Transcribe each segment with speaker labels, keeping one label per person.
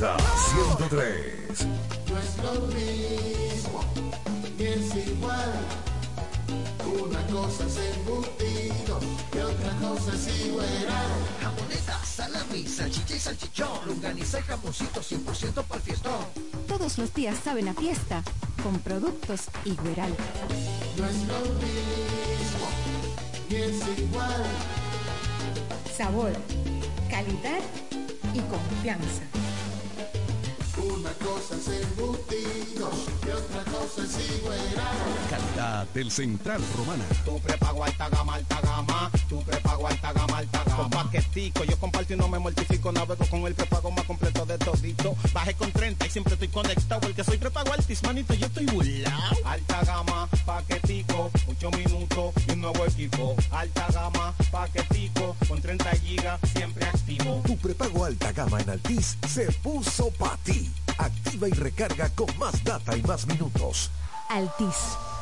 Speaker 1: Z 103.
Speaker 2: No es lo mismo, ni es igual. Una cosa es embutido y otra cosa es igual.
Speaker 3: Jamoneta, salami, salchicha y salchichón, longaniza y jamoncito 100% para el fiestón.
Speaker 4: Todos los días saben a fiesta con productos Igueral.
Speaker 2: No es lo mismo, ni es igual.
Speaker 4: Sabor, calidad y confianza.
Speaker 2: Una cosa es embutido y otra cosa es igual.
Speaker 1: Calidad del Central Romana.
Speaker 5: Tu prepago alta gama, alta gama. Tu prepago alta gama, alta gama. Con paquetico, yo comparto y no me mortifico. Navego con el prepago más completo de todito. Bajé con 30 y siempre estoy conectado. El que soy prepago altis, manito, yo estoy burlao. Alta gama, paquetico, 8 minutos y un nuevo equipo. Alta gama, paquetico, con 30 gigas, siempre activo.
Speaker 1: Tu prepago alta gama en Altis se puso para ti. Activa y recarga con más data y más minutos.
Speaker 4: Altis.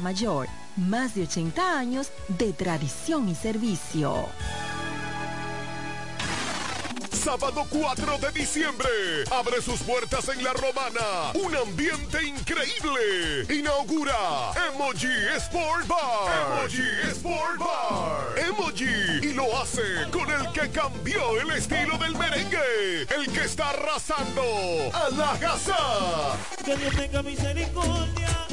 Speaker 6: Mayor, más de 80 años de tradición y servicio.
Speaker 1: Sábado 4 de diciembre. Abre sus puertas en La Romana. Un ambiente increíble. Inaugura Emoji Sport Bar. Emoji Sport Bar. Emoji. Y lo hace con el que cambió el estilo del merengue. El que está arrasando a la casa.
Speaker 7: Que Dios tenga misericordia.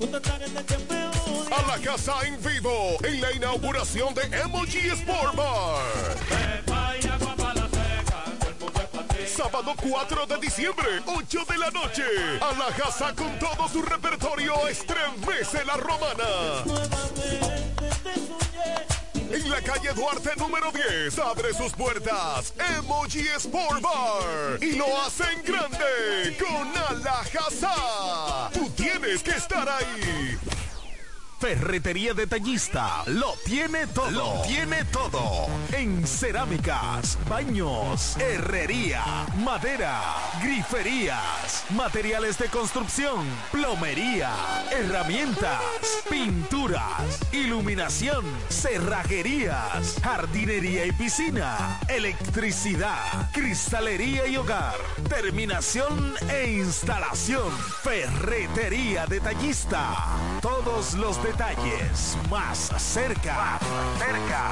Speaker 1: A la casa en vivo en la inauguración de Emoji Sport Bar. Sábado 4 de diciembre, 8 de la noche. A la casa con todo su repertorio estremece la romana. En la calle Duarte número 10 abre sus puertas Emoji Sport Bar y lo hacen grande con Alajazá. Tú tienes que estar ahí. Ferretería Detallista lo tiene todo. Lo tiene todo. En cerámicas, baños, herrería, madera, griferías, materiales de construcción, plomería, herramientas, pinturas, iluminación, cerrajerías, jardinería y piscina, electricidad, cristalería y hogar, terminación e instalación. Ferretería Detallista. Todos los detalles más cerca. cerca.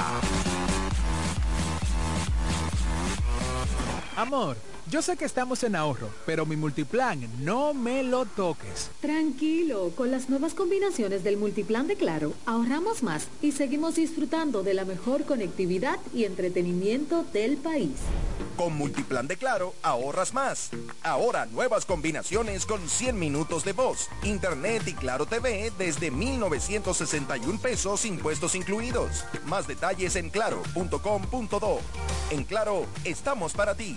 Speaker 8: Amor, yo sé que estamos en ahorro, pero mi multiplan no me lo toques.
Speaker 9: Tranquilo, con las nuevas combinaciones del multiplan de Claro, ahorramos más y seguimos disfrutando de la mejor conectividad y entretenimiento del país.
Speaker 10: Con Multiplan de Claro, ahorras más. Ahora nuevas combinaciones con 100 minutos de voz, internet y Claro TV desde 1,961 pesos impuestos incluidos. Más detalles en claro.com.do. En Claro, estamos para ti.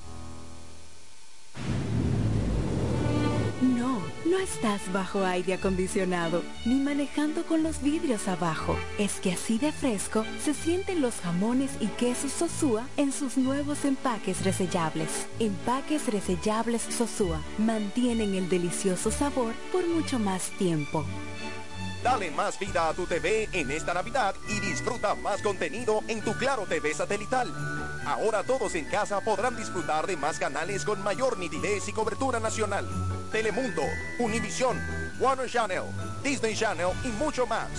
Speaker 6: No, estás bajo aire acondicionado ni manejando con los vidrios abajo. Es que así de fresco se sienten los jamones y quesos Sosúa en sus nuevos empaques resellables. Empaques resellables Sosúa mantienen el delicioso sabor por mucho más tiempo.
Speaker 10: Dale más vida a tu TV en esta Navidad y disfruta más contenido en tu Claro TV satelital. Ahora todos en casa podrán disfrutar de más canales con mayor nitidez y cobertura nacional. Telemundo, Univisión, Warner Channel, Disney Channel y mucho más.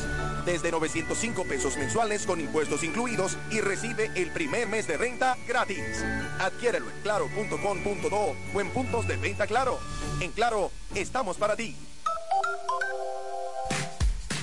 Speaker 10: Desde 905 pesos mensuales con impuestos incluidos y recibe el primer mes de renta gratis. Adquiérelo en claro.com.do o en puntos de venta Claro. En Claro, estamos para ti.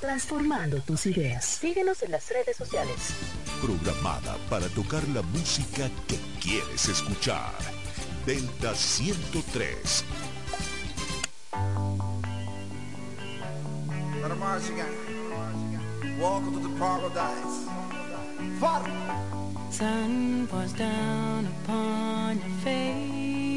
Speaker 9: Transformando tus ideas. Síguenos en las redes sociales.
Speaker 11: Programada para tocar la música que quieres escuchar. Delta 103.
Speaker 12: Welcome to the paradise. Father.
Speaker 13: Sun pours down upon your face.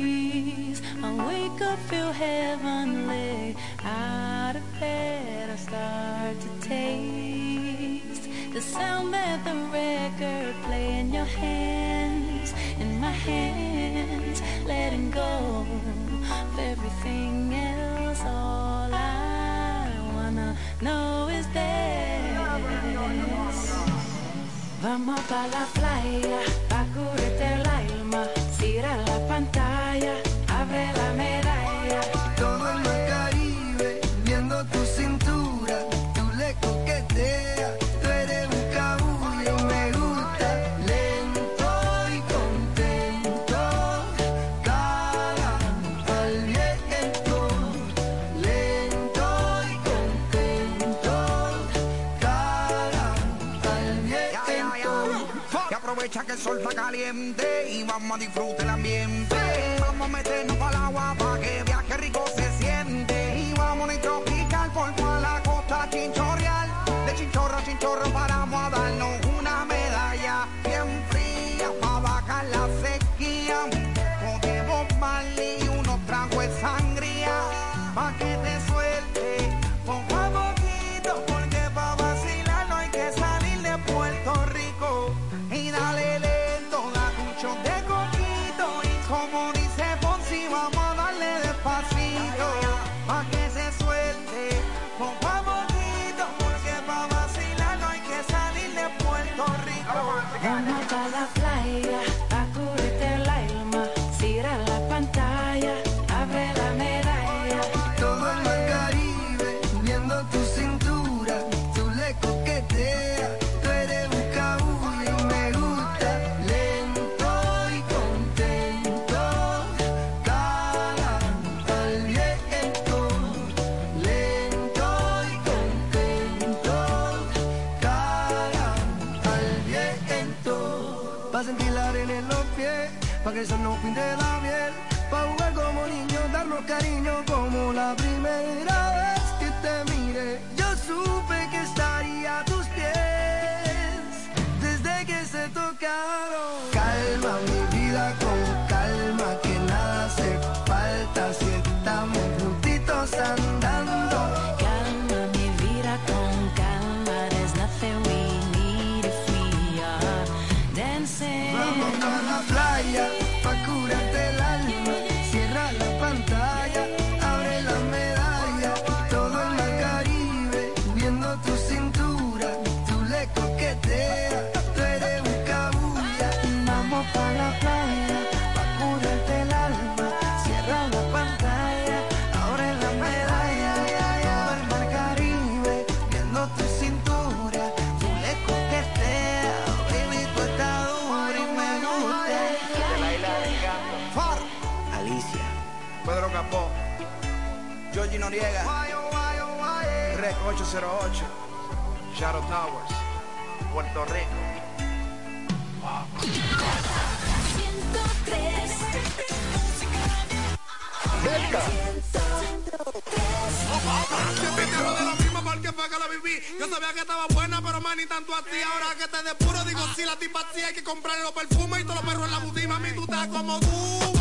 Speaker 13: I wake up, feel heavenly. Out of bed, I start to taste the sound that the record play in your hands, in my hands, letting go of everything else. All I wanna know is this. Vamos pa la playa, pa curarte el alma, cierra la pantalla,
Speaker 14: aprovecha que el sol está caliente y vamos a disfrutar el ambiente. Vamos a meternos para el agua para que viaje rico se siente. Y vamos a tropical por toda la costa chinchorreal. De chinchorro a chinchorro paramos pa' que 808, Shadow Towers, Puerto Rico.
Speaker 15: Yo sabía que estaba buena, pero más ni tanto así. Ahora que te depuro, digo, si la tipa sí hay que comprarle los perfumes y todos los perros en la budima. Mami, tú estás como tú.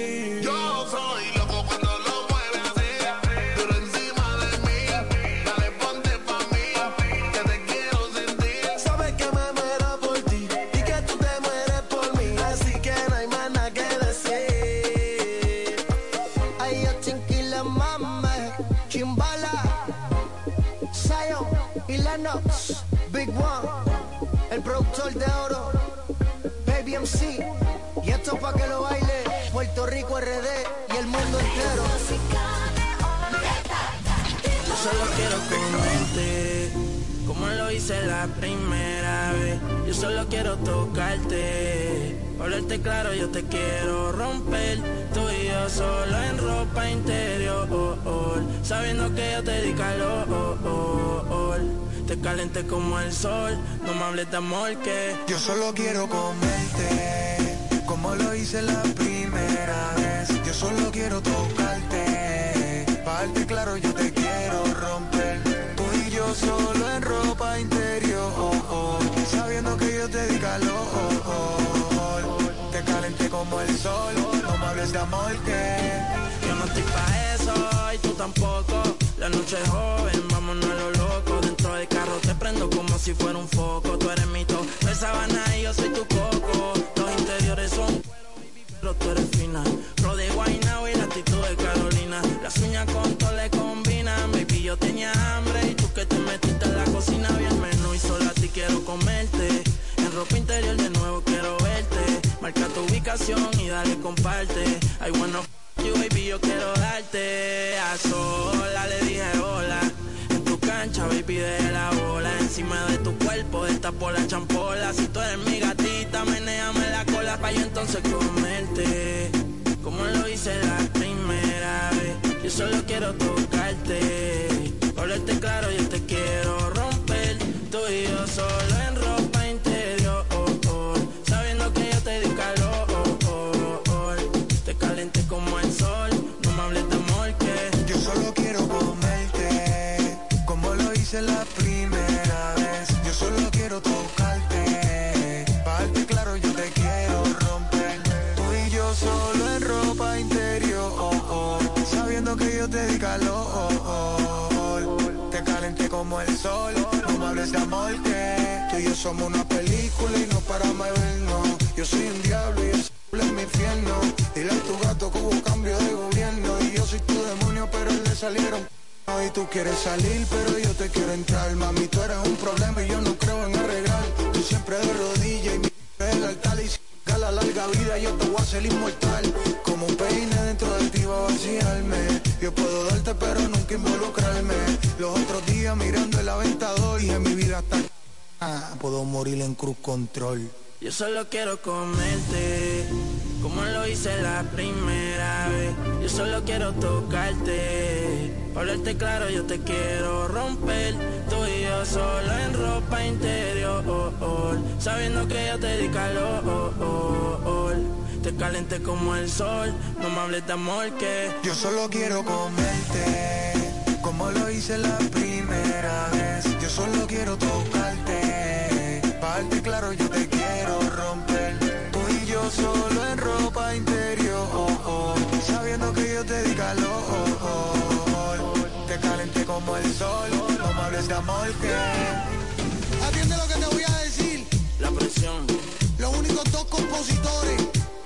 Speaker 16: Y
Speaker 12: esto pa' que lo baile Puerto Rico RD y el mundo entero.
Speaker 17: Yo solo quiero comerte, como lo hice la primera vez. Yo solo quiero tocarte, hablarte claro, yo te quiero romper. Tú y yo solo en ropa interior, sabiendo que yo te di calor. Te calenté como el sol, no me hables de amor que
Speaker 16: Yo solo quiero comerte, como lo hice la primera vez. Yo solo quiero tocarte, pa' darte claro yo te quiero romper. Tú y yo solo en ropa interior, sabiendo que yo te di calor. Te calenté como el sol, no me hables de amor que
Speaker 17: Yo no estoy pa' eso y tú tampoco. La noche es joven, vámonos a lo loco. Dentro del carro te prendo como si fuera un foco. Tú eres mi top, de sabana y yo soy tu coco. Los interiores son pero tú eres fina. Pro de Guaynabo y la actitud de Carolina. Las uñas con todo le combinan. Baby, yo tenía hambre y tú que te metiste en la cocina bien menú. Y solo a ti quiero comerte. En ropa interior de nuevo quiero verte. Marca tu ubicación y dale comparte. I wanna you, baby, yo quiero darte a sola. Le dije hola. En tu cancha, baby, de la bola. Encima de tu cuerpo, por la champola. Si tú eres mi gatita, menéame la cola pa' yo entonces comerte. Como lo hice la primera vez. Yo solo quiero tocarte. Hablarte claro, yo te quiero romper. Tú y yo solo en
Speaker 16: la primera vez. Yo solo quiero tocarte, pa' darte claro yo te quiero romper. Tú y yo solo en ropa interior, sabiendo que yo te di calor. Te calenté como el sol, no me hables de amor que tú y yo somos una película y no paramos de vernos. Yo soy un diablo y es mi infierno. Dile a tu gato que hubo cambio de gobierno y yo soy tu demonio, pero le salieron. Y tú quieres salir, pero yo te quiero entrar. Mami, tú eres un problema y yo no creo en arreglar. Tú siempre de rodillas y mi es el altar. Y si la larga vida yo te voy a hacer inmortal. Como un peine dentro de ti va a vaciarme. Yo puedo darte, pero nunca involucrarme. Los otros días mirando el aventador en mi vida está. Ah, puedo morir en cruz control.
Speaker 17: Yo solo quiero comerte, como lo hice la primera vez. Yo solo quiero tocarte, hablarte claro, yo te quiero romper. Tú y yo solo en ropa interior, sabiendo que yo te di calor. Te calenté como el sol, no me hables de amor que
Speaker 16: Yo solo quiero comerte, como lo hice la primera vez. Yo solo quiero tocarte, pa' darte claro yo te quiero romper. Solo en ropa interior, sabiendo que yo te di calor. Te calenté como el sol, no me hables de amor que... Atiende lo que te voy a decir.
Speaker 17: la presión.
Speaker 16: Los únicos dos compositores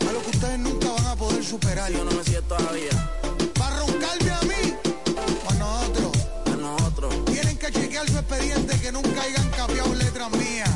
Speaker 16: a los que ustedes nunca van a poder superar.
Speaker 17: Yo no me siento todavía.
Speaker 16: Para roncarme a mí o a nosotros.
Speaker 17: A nosotros.
Speaker 16: Tienen que chequear su expediente que nunca hayan capeado letras mías.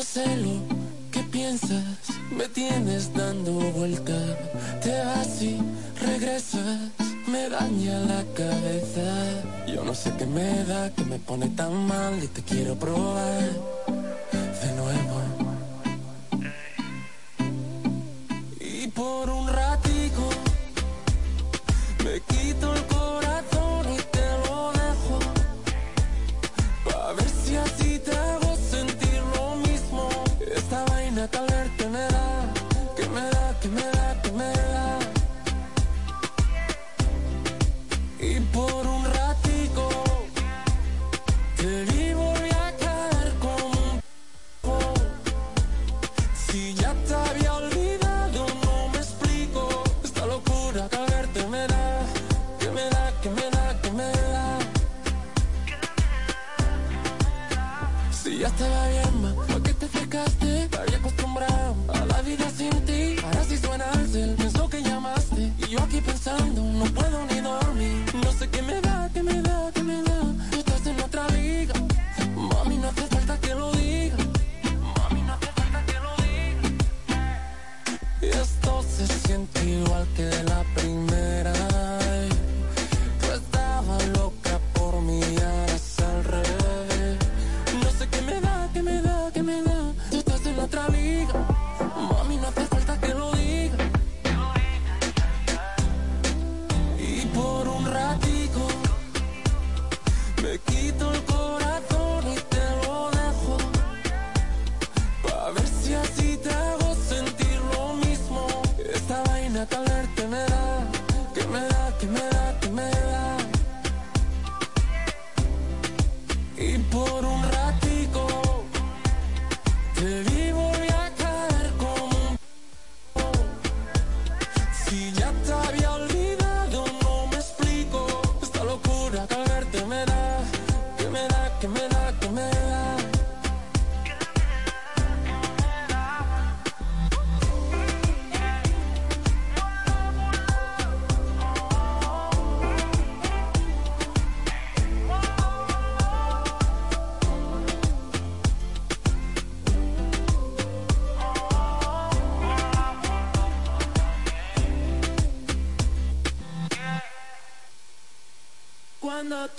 Speaker 18: Yo sé lo que piensas, me tienes dando vuelta. Te vas y regresas, me daña la cabeza. Yo no sé qué me da, que me pone tan mal y te quiero probar de nuevo. Y por un ratico me quito el corazón.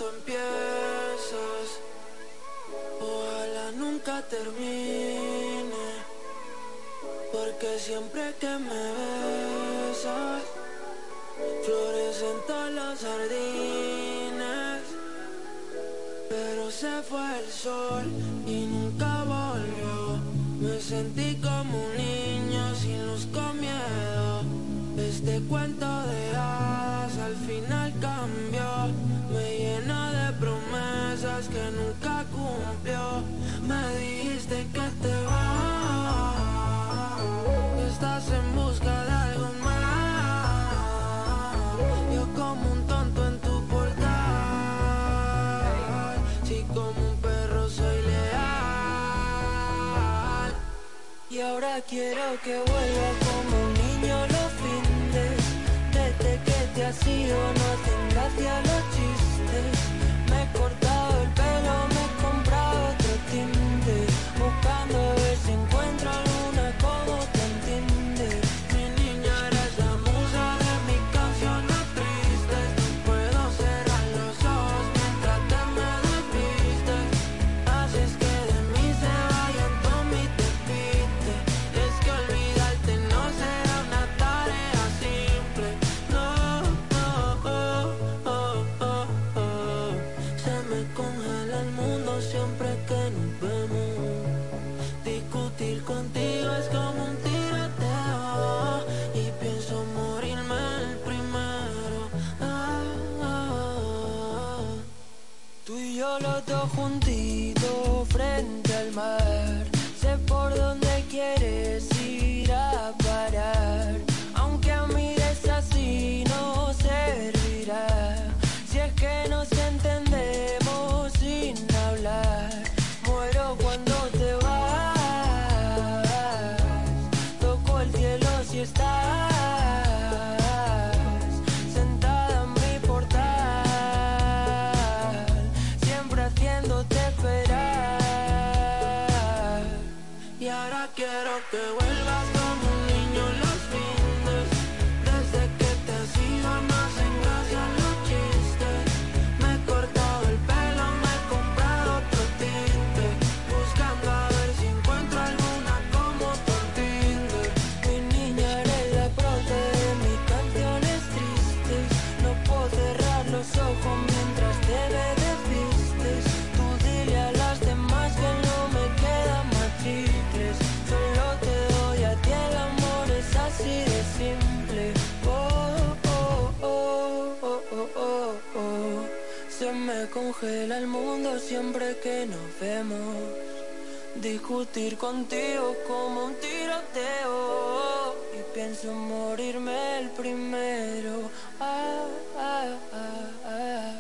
Speaker 18: empiezas, ojalá nunca termine, porque siempre que me besas, florecen todas las jardines, pero se fue el sol y nunca volvió, me sentí como un niño sin luz con miedo, este cuento de quiero que vuelva como un niño los findes. Desde que te has ido no hacen gracia los chistes. Me he cortado el pelo, me he comprado otro tinte. Buscando a ver si encuentro. Siempre que nos vemos. Discutir contigo como un tiroteo. Y pienso morirme el primero. Ah, ah, ah, ah.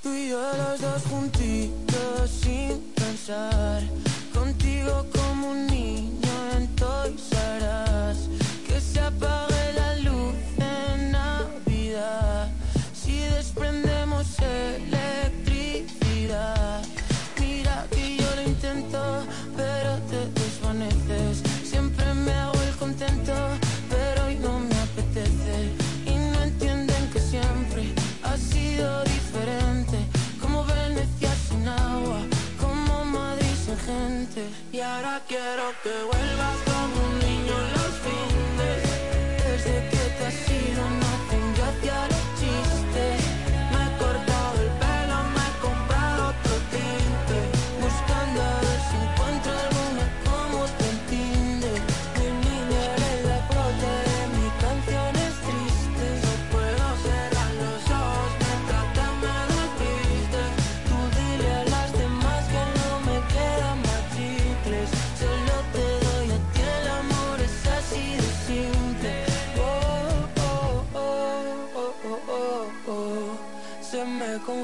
Speaker 18: Tú y yo los dos juntitos sin pensar.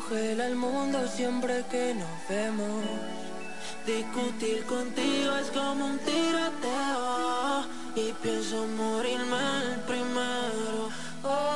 Speaker 18: Congela el mundo siempre que nos vemos. Discutir contigo es como un tiroteo y pienso morirme el primero. Oh,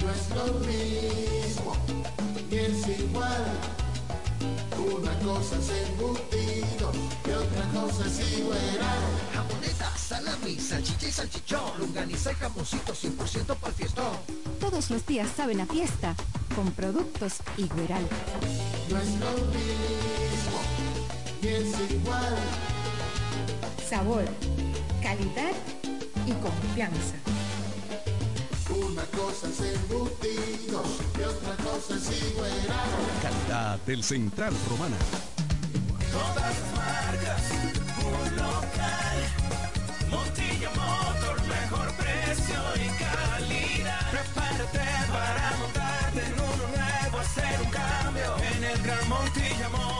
Speaker 2: No es lo mismo, ni es igual. Una cosa es embutido y otra cosa es igual.
Speaker 3: Jamoneta, salami, salchicha y salchichón, longaniza y jamoncito 100% para el fiestón.
Speaker 4: Todos los días saben a fiesta con productos Igueral.
Speaker 2: No es lo mismo, ni es igual.
Speaker 19: Sabor, calidad y confianza.
Speaker 2: Una cosa es embutido y otra cosa es igual.
Speaker 20: Calidad del Central Romana.
Speaker 21: Todas las marcas, un local. Montilla Motor, mejor precio y calidad. Prepárate para montarte en uno nuevo, hacer un cambio. En el Gran Montilla Motor,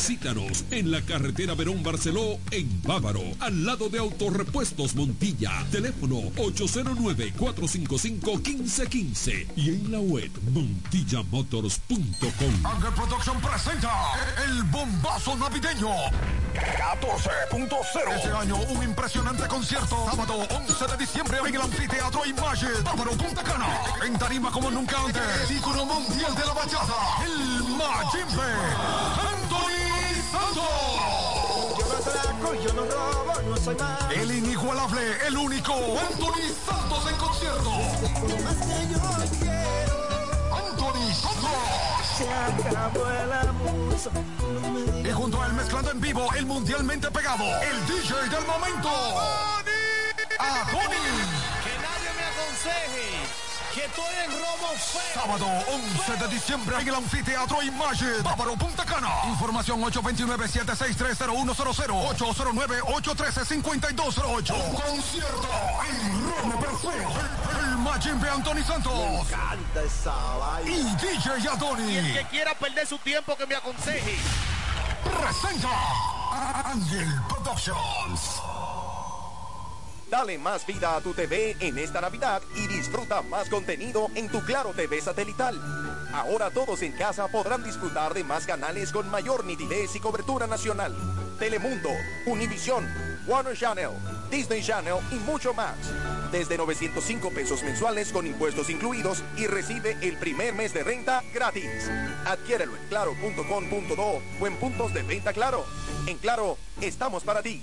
Speaker 20: Visítanos en la carretera Verón Barceló en Bávaro, al lado de Autorepuestos Montilla. Teléfono 809-455-1515 y en la web montillamotors.com.
Speaker 22: Anger Production presenta el bombazo navideño 14.0. Este año un impresionante concierto. Sábado 11 de diciembre en el anfiteatro Imagine, Bávaro Punta Cana. En tarima como nunca antes. Ícono mundial de la bachata. El Majimbe. Anthony Santos.
Speaker 19: Yo no atraco, yo no robo, no soy más.
Speaker 22: El inigualable, el único Anthony Santos en concierto.
Speaker 19: Más que yo quiero.
Speaker 22: Anthony Santos.
Speaker 19: Se acabó el abuso.
Speaker 22: Y junto a él mezclando en vivo el mundialmente pegado, el DJ del momento. Yadoni.
Speaker 15: Que nadie me aconseje que estoy en robo feo.
Speaker 22: Sábado 11 de diciembre en el Anfiteatro Imagine, Bávaro Punta Cana. Información 829-7630100, 809-813-5208. Un concierto en Roma Perfecto. El, el Majimbe Anthony Santos.
Speaker 15: Canta esa vaina.
Speaker 22: Y DJ Yadoni.
Speaker 15: Y el que quiera perder su tiempo que me aconseje.
Speaker 22: Presenta Ángel Productions.
Speaker 10: Dale más vida a tu TV en esta Navidad y disfruta más contenido en tu Claro TV satelital. Ahora todos en casa podrán disfrutar de más canales con mayor nitidez y cobertura nacional. Telemundo, Univisión, Warner Channel, Disney Channel y mucho más. Desde 905 pesos mensuales con impuestos incluidos y recibe el primer mes de renta gratis. Adquiérelo en claro.com.do o en puntos de venta Claro. En Claro, estamos para ti.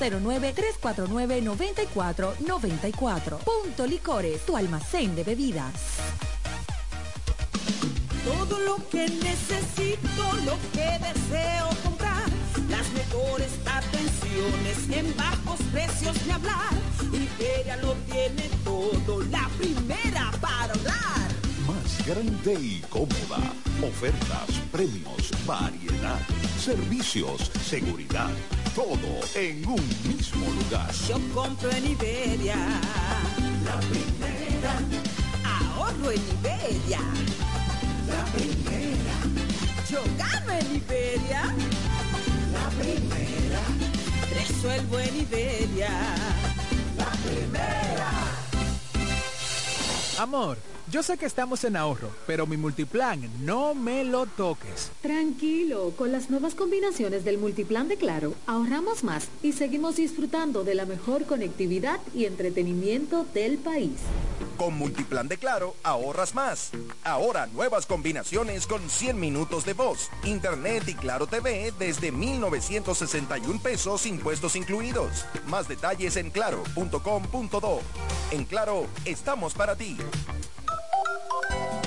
Speaker 6: 809-349-9494. Punto Licores, tu almacén de bebidas.
Speaker 23: Todo lo que necesito, lo que deseo comprar, las mejores atenciones en bajos precios de hablar. Iberia lo tiene todo, la primera para hablar.
Speaker 24: Más grande y cómoda. Ofertas, premios, variedad, servicios, seguridad. Todo en un mismo lugar.
Speaker 23: Yo compro en Iberia, la primera. Ahorro en Iberia, la primera. Yo gano en Iberia, la primera. Resuelvo en Iberia, la primera.
Speaker 8: Amor, yo sé que estamos en ahorro, pero mi multiplan no me lo toques.
Speaker 25: Tranquilo, con las nuevas combinaciones del multiplan de Claro, ahorramos más y seguimos disfrutando de la mejor conectividad y entretenimiento del país.
Speaker 10: Con Multiplan de Claro, ahorras más. Ahora nuevas combinaciones con 100 minutos de voz, internet y Claro TV desde 1,961 pesos impuestos incluidos. Más detalles en claro.com.do. En Claro, estamos para ti.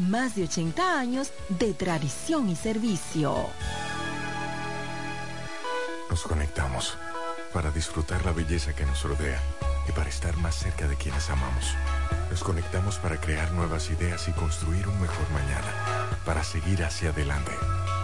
Speaker 6: más de 80 años de tradición y servicio.
Speaker 26: Nos conectamos para disfrutar la belleza que nos rodea y para estar más cerca de quienes amamos. Nos conectamos para crear nuevas ideas y construir un mejor mañana, para seguir hacia adelante.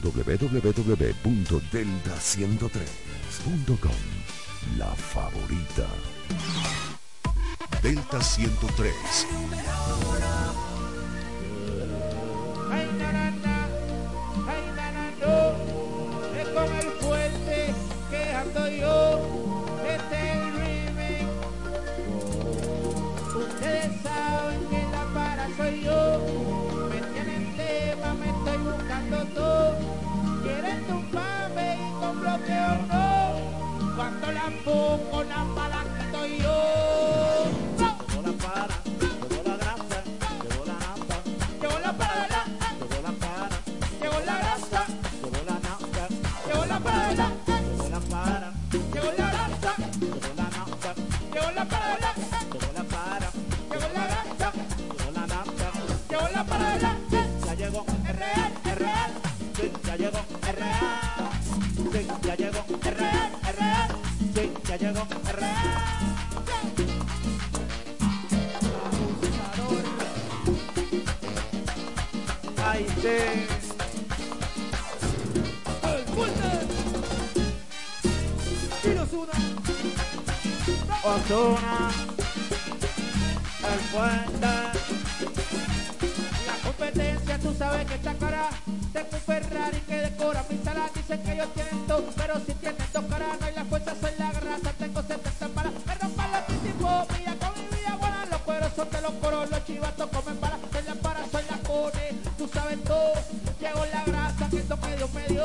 Speaker 27: www.delta103.com. La favorita. Delta 103.
Speaker 23: cuando la pongo la pala quito yo. Cuando la para.
Speaker 28: Llegó Ay, sí. El fuerte. Y Ozuna. Ozuna. El fuerte. La competencia, tú sabes que está cara. Tengo un Ferrari que decora mi sala. Dicen que ellos tienen pero si tienen dos caras, no hay la fuerza, chivatos comen. Soy la para, soy la cone. Tú sabes todo. Llegó la grasa que esto medio medio.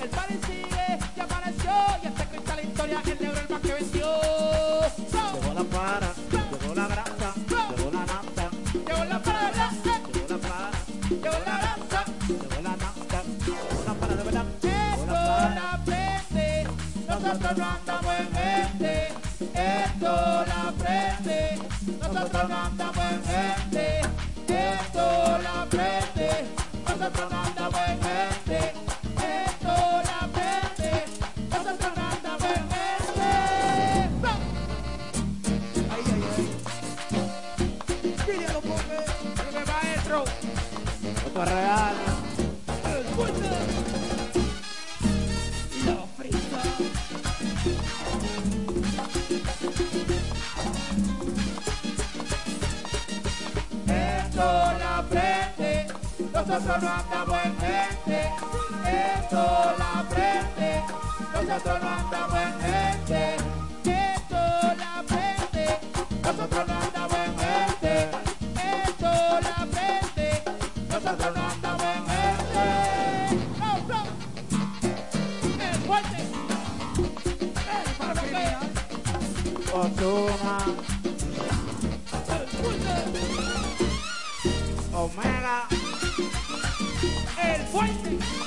Speaker 28: El party sigue, ya amaneció. Y este cristal la historia, el negro el más que vendió. Llegó la para, llegó la grasa, llegó la nafta. Llegó la para, llegó la para, llegó la grasa, llegó la nafta. Llegó la para de verdad. Esto la prende, nosotros no andamos en este. Esto la prende, nosotros no andamos en este. Esto la prende, nosotros no andamos en este. Nosotros no andamos en gente. La prende, nosotros no andamos en gente. La prende, nosotros no andamos en gente. La prende, nosotros no andamos en gente. ¡Oh, no! ¡El fuerte! ¡El fuerte! ¡El fuerte! Omega. El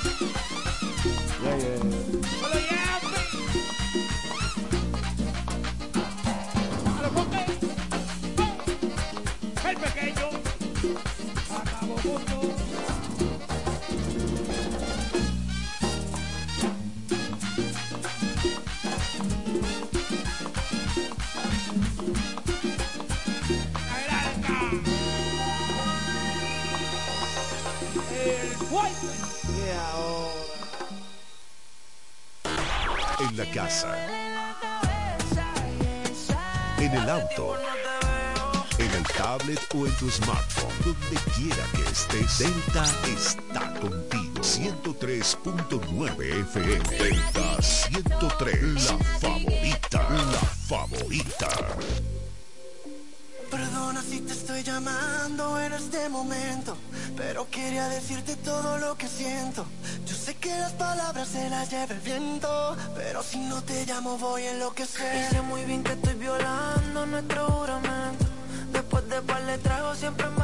Speaker 11: En el auto. En el tablet o en tu smartphone. Donde quiera que estés. Delta está contigo. 103.9 FM. Delta 103. La favorita. La favorita.
Speaker 29: Perdona si te estoy llamando en este momento, pero quería decirte todo lo que siento. Que las palabras se las lleva el viento, pero si no te llamo voy a enloquecer.
Speaker 18: Y sé muy bien que estoy violando nuestro juramento. Después de par de tragos siempre me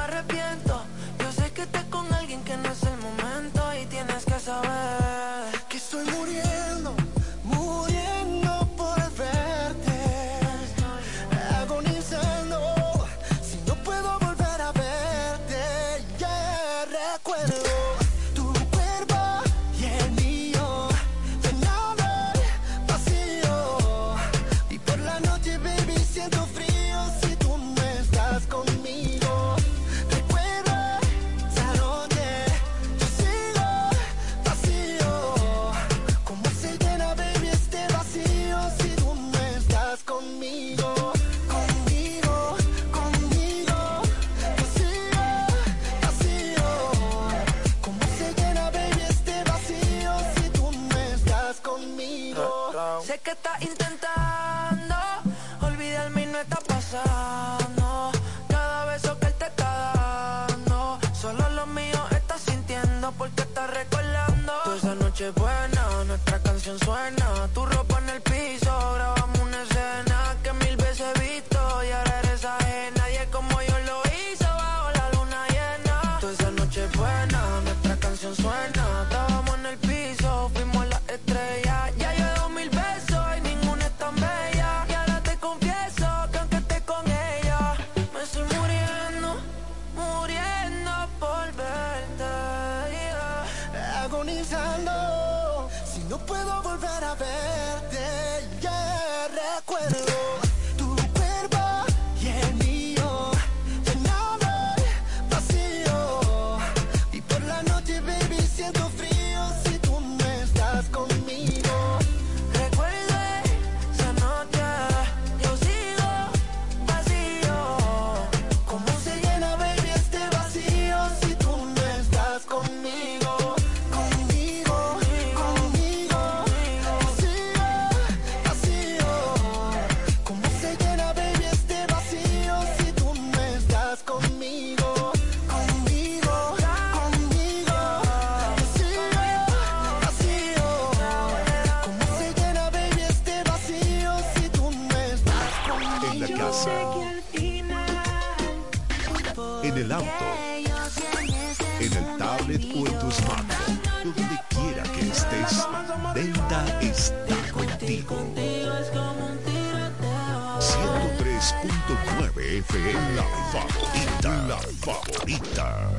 Speaker 29: La
Speaker 27: favorita, la favorita.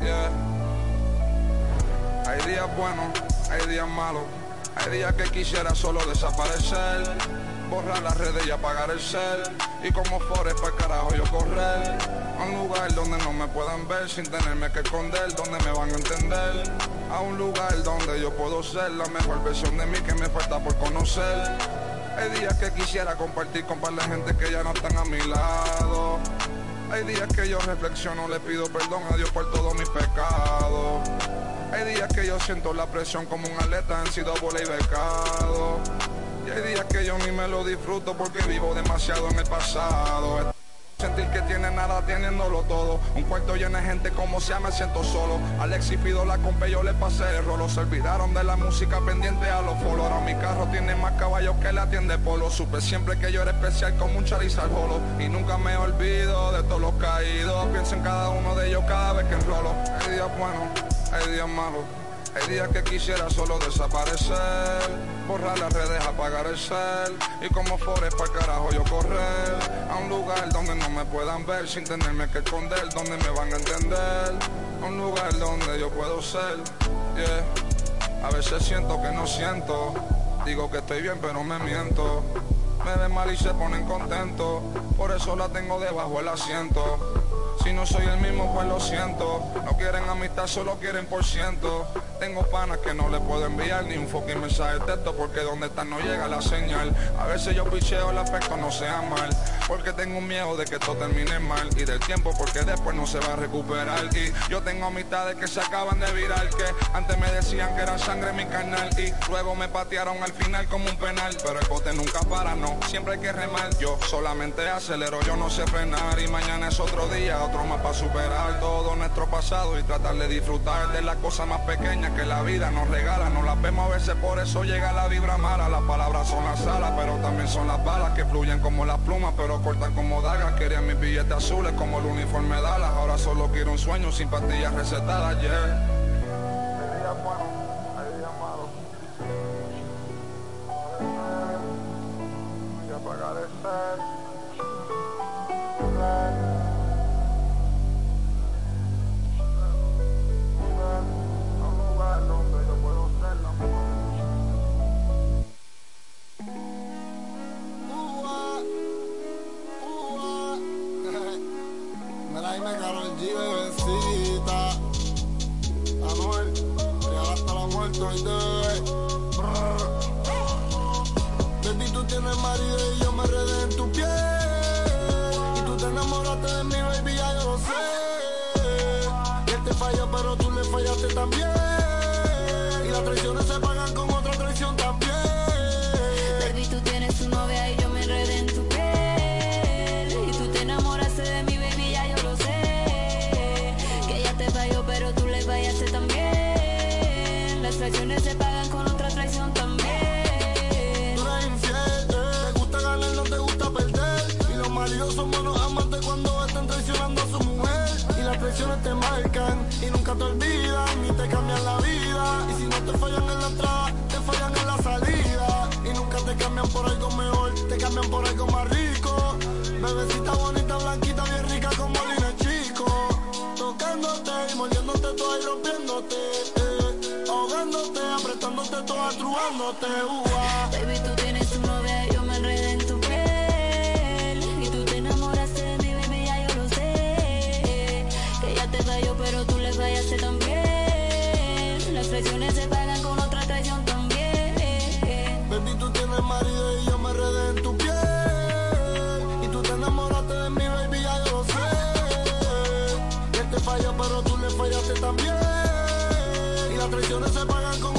Speaker 30: Yeah. Hay días buenos, hay días malos, hay días que quisiera solo desaparecer, borrar las redes y apagar el cel, y como Forest para carajo yo correr, a un lugar donde no me puedan ver sin tenerme que esconder, donde me van a entender, a un lugar donde yo puedo ser la mejor versión de mí que me falta por conocer. Hay días que quisiera compartir con par de gente que ya no están a mi lado. Hay días que yo reflexiono, le pido perdón a Dios por todos mis pecados. Hay días que yo siento la presión como un atleta han sido bola y becado. Y hay días que yo ni me lo disfruto porque vivo demasiado en el pasado. Sentir que tiene nada teniéndolo todo. Un cuarto lleno de gente como sea me siento solo. Alexis pido la compa yo le pasé el rolo. Se olvidaron de la música pendiente a los folos. Ahora mi carro tiene más caballos que la tienda de polo. Supe siempre que yo era especial como un Charizard Holo. Y nunca me olvido de todos los caídos. Pienso en cada uno de ellos cada vez que enrolo. Hay días buenos, hay días malos. Hay días que quisiera solo desaparecer, borrar las redes, apagar el cel. Y como Forest para carajo yo correr a un lugar donde no me puedan ver sin tenerme que esconder, donde me van a entender, a un lugar donde yo puedo ser, yeah. A veces siento que no siento, digo que estoy bien pero me miento, me ven mal y se ponen contentos, por eso la tengo debajo del asiento. Si no soy el mismo, pues lo siento. No quieren amistad, solo quieren por ciento. Tengo panas que no le puedo enviar ni un fucking mensaje texto porque donde están no llega la señal. A veces yo picheo el aspecto no sea mal. Porque tengo miedo de que esto termine mal. Y del tiempo porque después no se va a recuperar. Y yo tengo amistades que se acaban de virar. Que antes me decían que era sangre mi canal. Y luego me patearon al final como un penal. Pero el bote nunca para, no. Siempre hay que remar. Yo solamente acelero, yo no sé frenar. Y mañana es otro día, otro más para superar todo nuestro pasado. Y tratar de disfrutar de las cosas más pequeñas que la vida nos regala. No las vemos a veces, por eso llega la vibra mala. Las palabras son las alas, pero también son las balas que fluyen como las plumas, pero cortan como dagas. Querían mis billetes azules como el uniforme Dallas. Ahora solo quiero un sueño sin pastillas recetadas, yeah.
Speaker 2: Mira, y mordiéndote toda y rompiéndote. eh. Ahogándote, apretándote toda, trubándote. uah.
Speaker 31: Baby, tú tienes tu novia yo me enredé en tu piel. Y tú te enamoraste de mi baby, ya yo lo sé. Que ella te falló, pero tú le fallaste también. Las traiciones se
Speaker 2: Y
Speaker 32: las traiciones se pagan con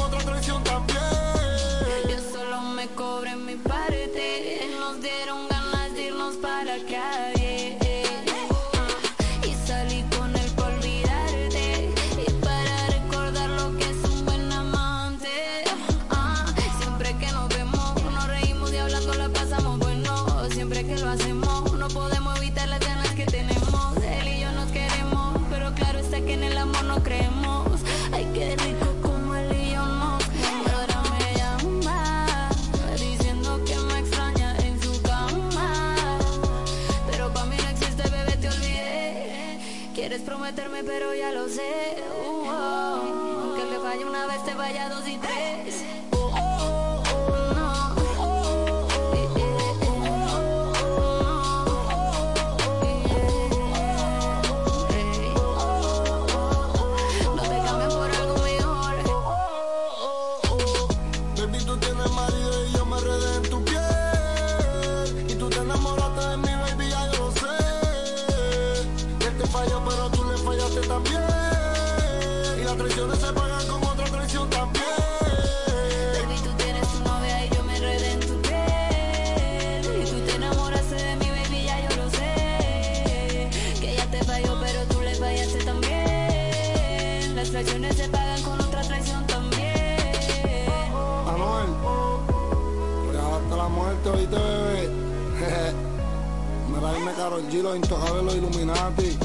Speaker 2: dime Karol G, los intocables, los Illuminati.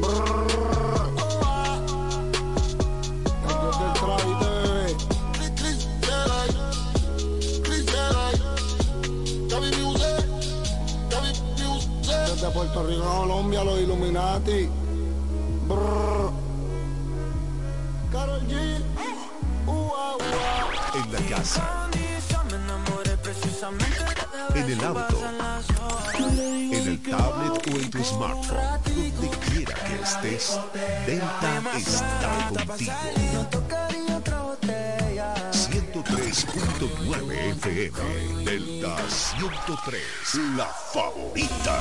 Speaker 2: Brrr. El dios del Puerto Rico a Colombia, los Illuminati. Brrr. Karol G.
Speaker 11: En la casa, en el auto, smartphone, donde quiera que estés, Delta está contigo. 103.9 FM, Delta 103, la favorita.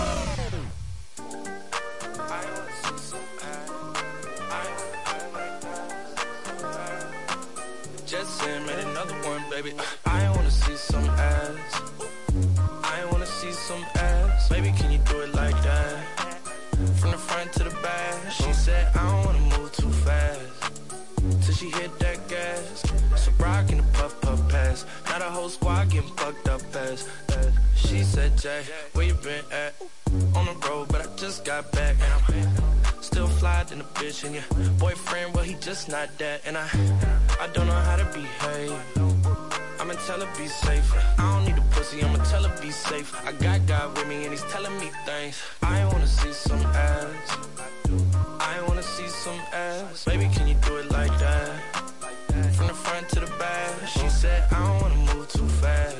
Speaker 17: Baby. I wanna see some to the back. She said, I don't wanna move too fast. Till she hit that gas. So rock in the puff puff pass. Now the whole squad getting fucked up fast. She said, Jay, where you been at? On the road, but I just got back. And I'm still fly than a bitch. And your boyfriend, well, he just not that. And I, I don't know how to behave. I'ma tell her be safe. I don't need a pussy, I'ma tell her be safe. I got God with me and he's telling me things. I wanna see some ass. I wanna see some ass. Baby, can you do it like that? From the front to the back. She said, I don't wanna move too fast.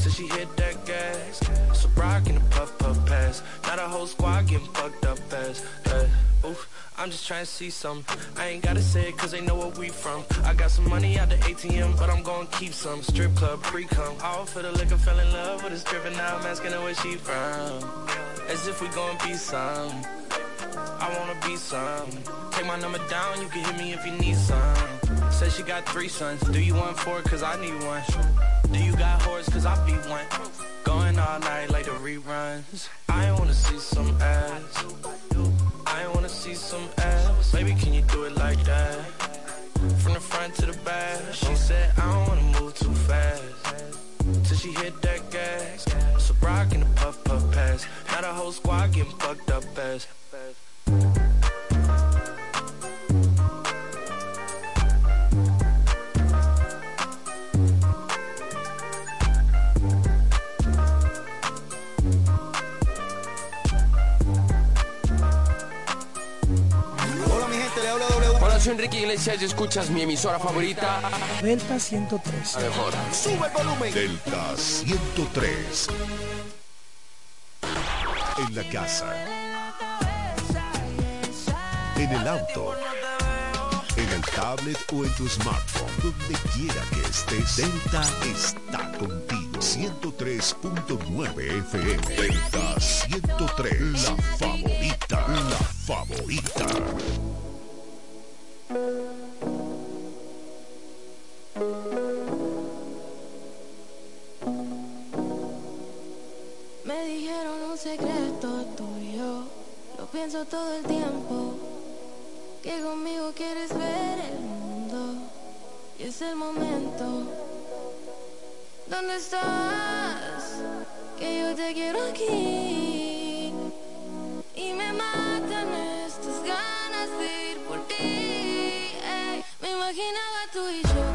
Speaker 17: Till she hit that gas. So rock in the puff puff pass. Now the whole squad getting fucked up fast. I'm just trying to see some. I ain't gotta say it cause they know where we from. I got some money out the ATM, but I'm gonna keep some. Strip club, pre-cum. All for the liquor, fell in love with a stripper. Now I'm asking her where she from. As if we gonna be some. I wanna be some. Take my number down, you can hit me if you need some. Said she got three sons. Do you want four? Cause I need one. Do you got whores? Cause I be one. Going all night like the reruns. I wanna see some ass. See some ass. Baby, can you do it like that? From the front to the back. She said, I don't wanna move too fast. Till she hit that gas. So rock in the puff puff pass. Now the whole squad getting fucked up fast.
Speaker 33: Soy Enrique Iglesias y escuchas mi emisora favorita.
Speaker 34: Delta 103.
Speaker 33: La mejor.
Speaker 35: Sube el volumen.
Speaker 11: Delta 103. En la casa. En el auto. En el tablet o en tu smartphone. Donde quiera que estés. Delta está contigo. 103.9 FM. Delta 103. La favorita. La favorita.
Speaker 31: Me dijeron un secreto tuyo, lo pienso todo el tiempo, que conmigo quieres ver el mundo. Y es el momento. ¿Dónde estás? Que yo te quiero aquí. Y me matan imaginaba tú y yo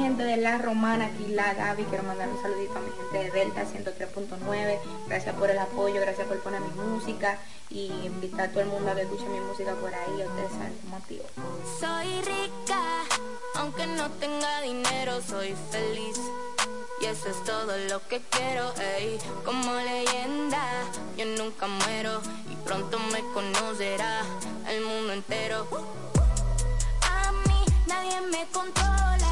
Speaker 36: gente de La Romana, aquí la Gaby? Quiero mandar un saludito a mi gente de Delta 103.9. Gracias por el apoyo, gracias por poner mi música y invitar a todo el mundo a que escuche mi música por ahí. Ustedes saben cómo activo.
Speaker 13: Soy rica, aunque no tenga dinero, soy feliz. Y eso es todo lo que quiero, ey. Como leyenda, yo nunca muero y pronto me conocerá el mundo entero. A mí nadie me controla,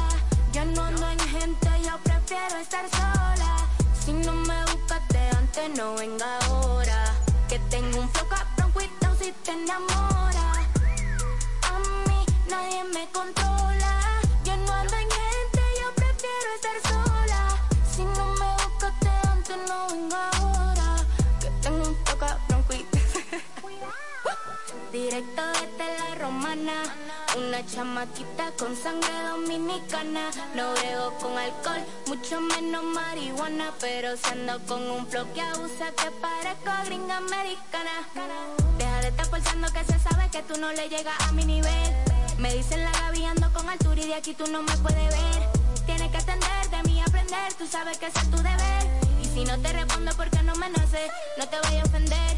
Speaker 13: yo no ando en gente, yo prefiero estar sola. Si no me buscaste antes, no venga ahora. Que tengo un flow cabrón, cuidado si te enamora. A mí nadie me controla. Directo desde la romana, una chamaquita con sangre dominicana. No brego con alcohol, mucho menos marihuana, pero si ando con un flow que abusa que parezco gringa americana. Deja de estar pensando que se sabe que tú no le llegas a mi nivel. Me dicen la Gaby con altura y de aquí tú no me puedes ver. Tienes que atender de mí aprender, tú sabes que ese es tu deber. Y si no te respondo porque no me nace, no te voy a ofender.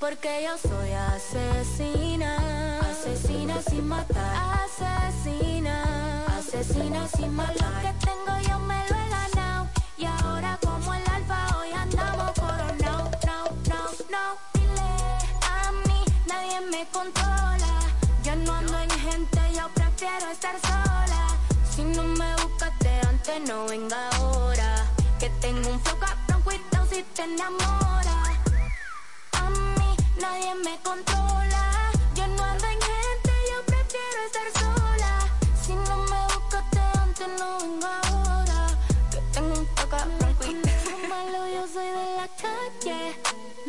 Speaker 13: Porque yo soy asesina, asesina sin matar, asesina, asesina sin matar. Lo que tengo yo me lo he ganado y ahora como el alfa hoy andamos coronado, no, no, no. Dile a mí nadie me controla, yo no ando en gente, yo prefiero estar sola. Si no me buscaste antes, no venga ahora. Que tengo un flow cabrón, cuidado si te enamoras. Nadie me controla.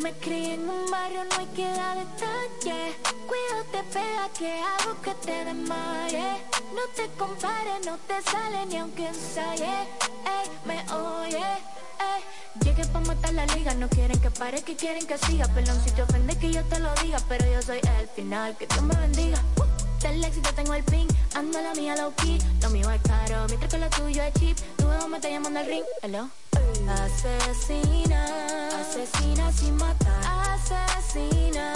Speaker 13: Me crié en un barrio, no hay que dar detalle. Cuidado, te pega, que hago que te desmaye. No te compares, no te sale ni aunque ensaye. Ey, me oye, ey. Llegué pa' matar la liga, no quieren que pare, que quieren que siga. Pelón, si te ofende que yo te lo diga, pero yo soy el final, que Dios me bendiga. Este Del éxito tengo el pin, ando la mía low key. Lo mío es caro, mientras que lo tuyo es cheap. Tu ego me está llamando al ring, hello. Asesina, asesina sin matar. Asesina,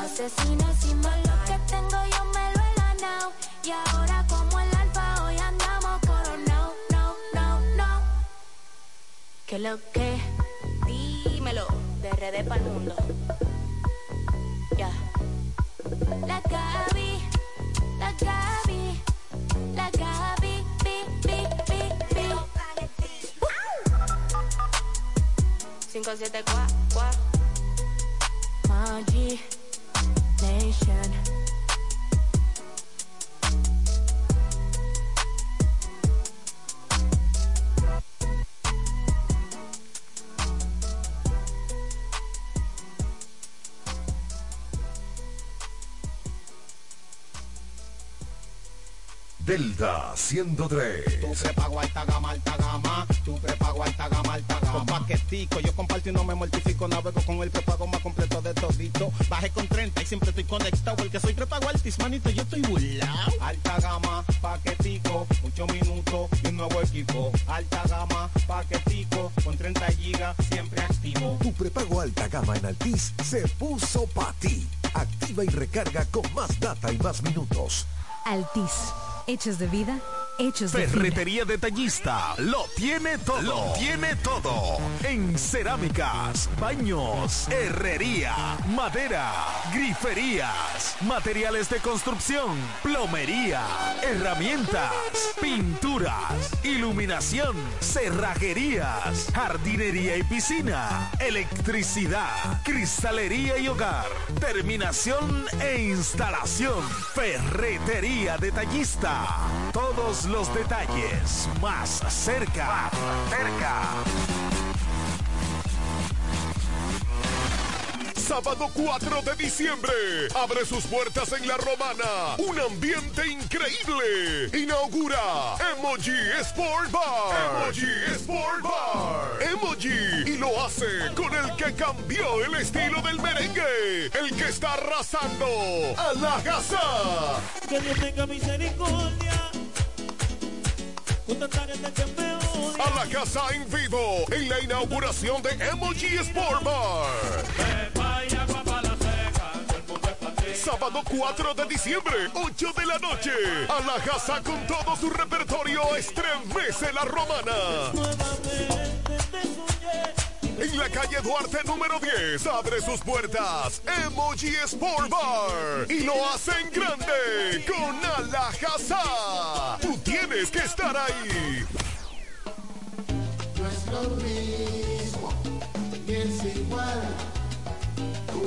Speaker 13: asesina sin mal. Lo que tengo yo me lo he ganado. Y ahora como el alfa hoy andamos coronao. No, no, no. no. Que lo que, dímelo, de RD para el mundo. Ya. La cara. 5, 7, 4, 4. Magi Nation.
Speaker 37: Delta 103.
Speaker 5: Tu prepago alta gama, alta gama. Tu prepago alta gama, alta gama. Con paquetico, yo comparto y no me mortifico. Navego con el prepago más completo de todito. Bajé con 30 y siempre estoy conectado. Porque soy prepago altis, manito, yo estoy burlao. Alta gama, paquetico, muchos minutos y un nuevo equipo. Alta gama, paquetico, con 30 gigas, siempre activo.
Speaker 27: Tu prepago alta gama en Altis se puso para ti. Activa y recarga con más data y más minutos.
Speaker 38: Altis. Hechos de vida, hechos de.
Speaker 1: Ferretería Detallista lo tiene todo. Lo tiene todo. En cerámicas, baños, herrería, madera, griferías, materiales de construcción, plomería, herramientas, pinturas, iluminación, cerrajerías, jardinería y piscina, electricidad, cristalería y hogar, terminación e instalación. Ferretería Detallista. Todos los detalles más cerca. cerca.
Speaker 37: Sábado 4 de diciembre. Abre sus puertas en La Romana. Un ambiente increíble. Inaugura Emoji Sport Bar. Emoji Sport Bar. Emoji. Y lo hace con el que cambió el estilo del merengue. El que está arrasando a la casa.
Speaker 7: Que Dios tenga misericordia.
Speaker 37: A la casa en vivo en la inauguración de Emoji Sport Bar. Sábado 4 de diciembre, 8 de la noche. A la casa con todo su repertorio estremece la romana. En la calle Duarte número 10 abre sus puertas Emoji Sport Bar y lo hacen grande con Alajazá. Tú tienes que estar ahí.
Speaker 2: No es lo mismo, ni es igual.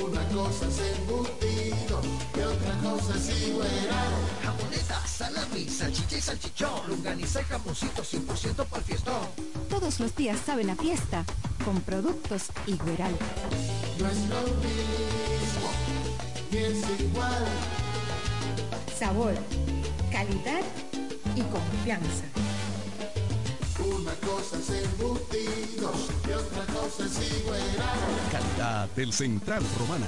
Speaker 2: Una cosa es embutido y otra cosa es igual.
Speaker 39: Salami, salchicha y salchichón, longaniza y jamoncito 100% para el fiestón.
Speaker 38: Todos los días saben a fiesta con productos Igueral.
Speaker 2: No es lo mismo, ni es igual.
Speaker 40: Sabor, calidad y confianza.
Speaker 2: Una cosa es embutido y otra cosa es igual.
Speaker 20: Calidad del Central Romana.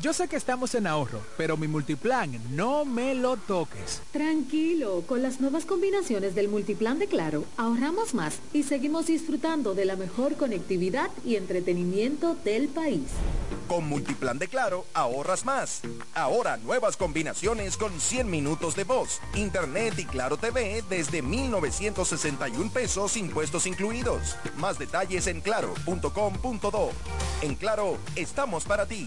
Speaker 8: yo sé que estamos en ahorro, pero mi multiplan no me lo toques.
Speaker 40: Tranquilo, con las nuevas combinaciones del multiplan de Claro, ahorramos más y seguimos disfrutando de la mejor conectividad y entretenimiento del país.
Speaker 10: Con Multiplan de Claro, ahorras más. Ahora nuevas combinaciones con 100 minutos de voz, internet y Claro TV desde 1,961 pesos impuestos incluidos. Más detalles en claro.com.do. En Claro, estamos para ti.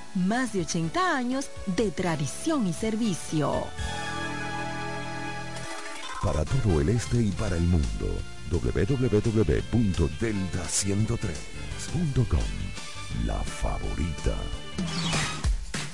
Speaker 41: más de 80 años de tradición y servicio.
Speaker 11: Para todo el este y para el mundo, www.delta103.com. La favorita.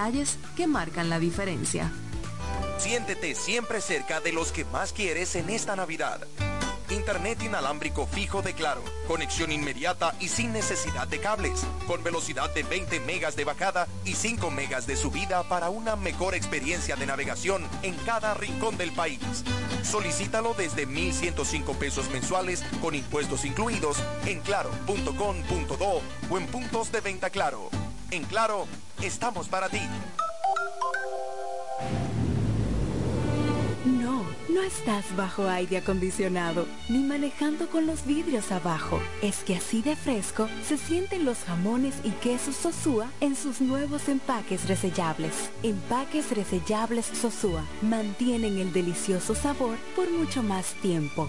Speaker 42: detalles que marcan la diferencia.
Speaker 10: Siéntete siempre cerca de los que más quieres en esta Navidad. Internet inalámbrico fijo de Claro, conexión inmediata y sin necesidad de cables, con velocidad de 20 megas de bajada y 5 megas de subida para una mejor experiencia de navegación en cada rincón del país. Solicítalo desde 1.105 pesos mensuales con impuestos incluidos en claro.com.do o en puntos de venta Claro. En Claro, estamos para ti.
Speaker 6: No, no estás bajo aire acondicionado, ni manejando con los vidrios abajo. Es que así de fresco se sienten los jamones y quesos Sosúa en sus nuevos empaques resellables. Empaques resellables Sosúa mantienen el delicioso sabor por mucho más tiempo.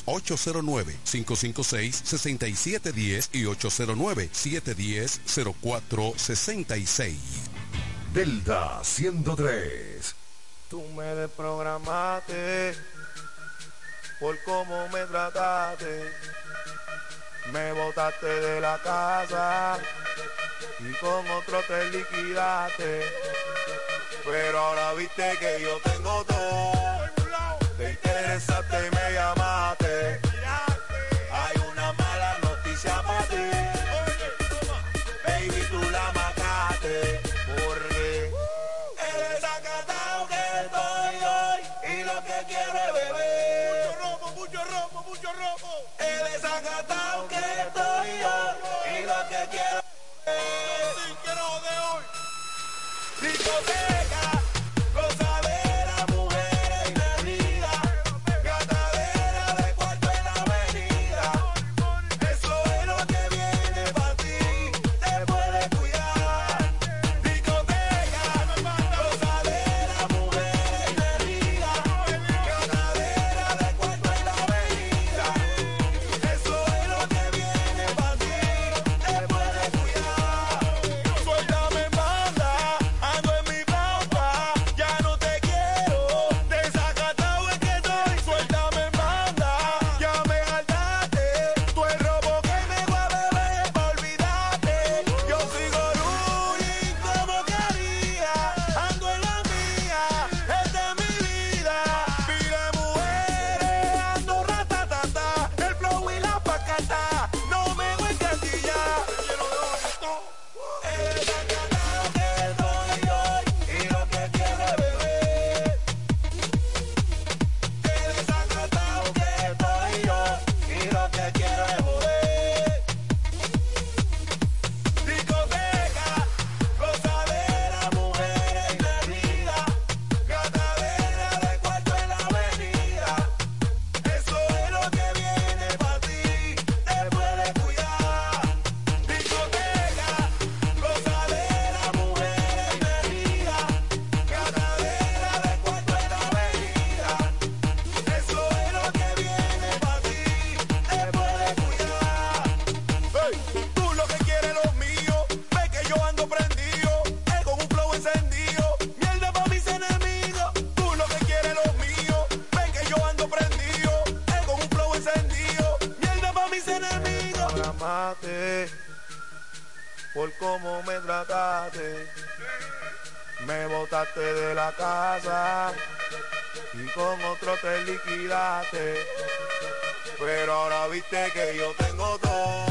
Speaker 20: 809-556-6710 y 809-710-0466.
Speaker 11: Delta 103.
Speaker 30: Tú me desprogramaste por cómo me trataste. Me botaste de la casa y con otro te liquidaste. Pero ahora viste que yo tengo todo. Te interesaste y me llamaste.
Speaker 43: me botaste de la casa y con otro te liquidaste. Pero ahora viste que yo tengo todo.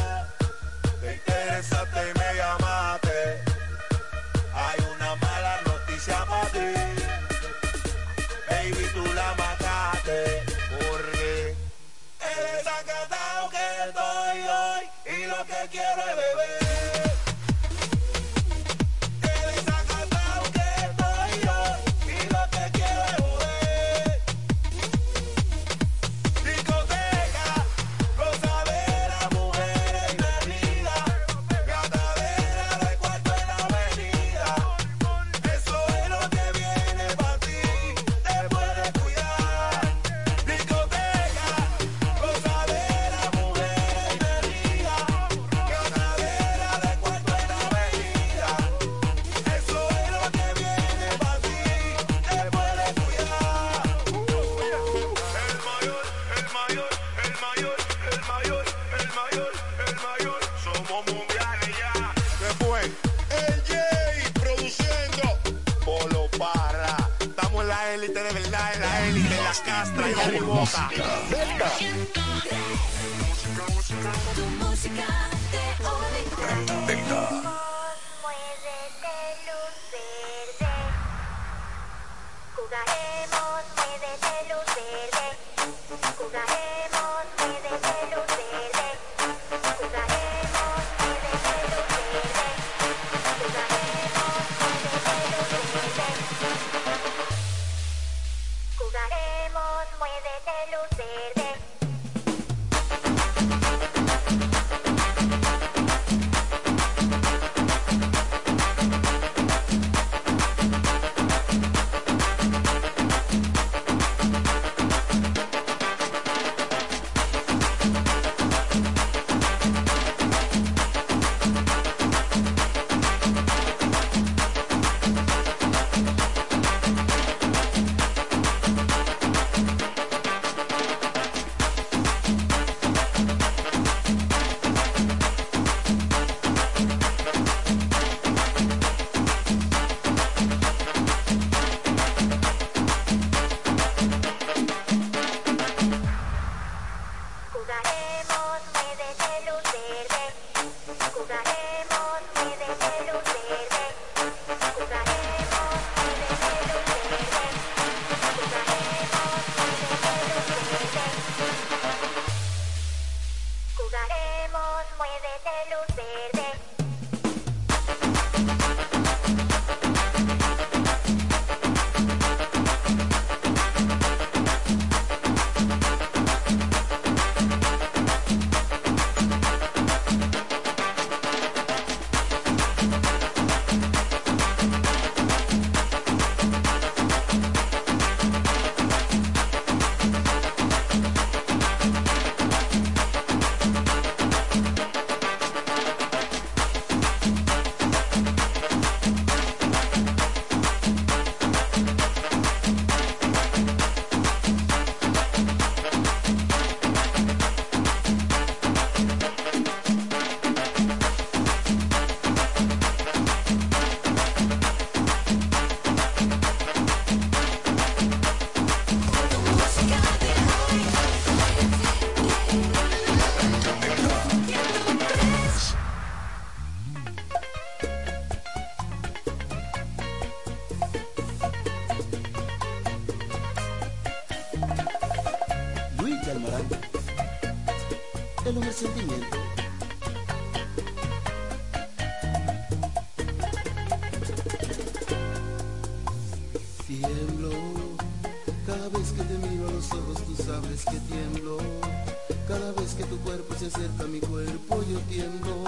Speaker 44: cerca mi cuerpo yo tiendo,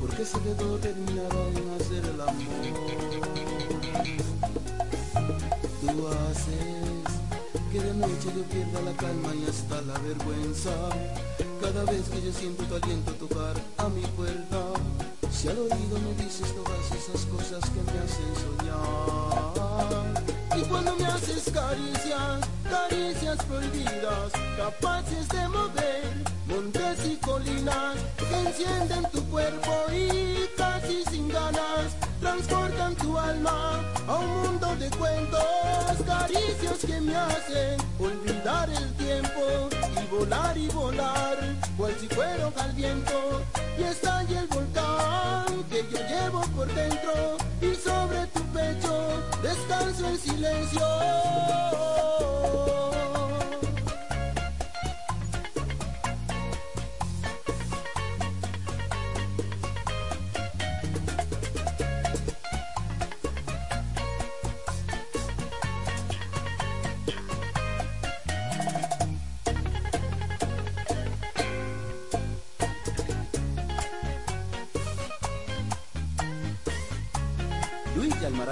Speaker 44: porque se quedó terminado en hacer el amor. Tú haces que de noche yo pierda la calma y hasta la vergüenza. Cada vez que yo siento tu aliento tocar a mi puerta, si al oído me dices todas esas cosas que me hacen me olvidar el tiempo y volar y volar, cual si fuera al viento.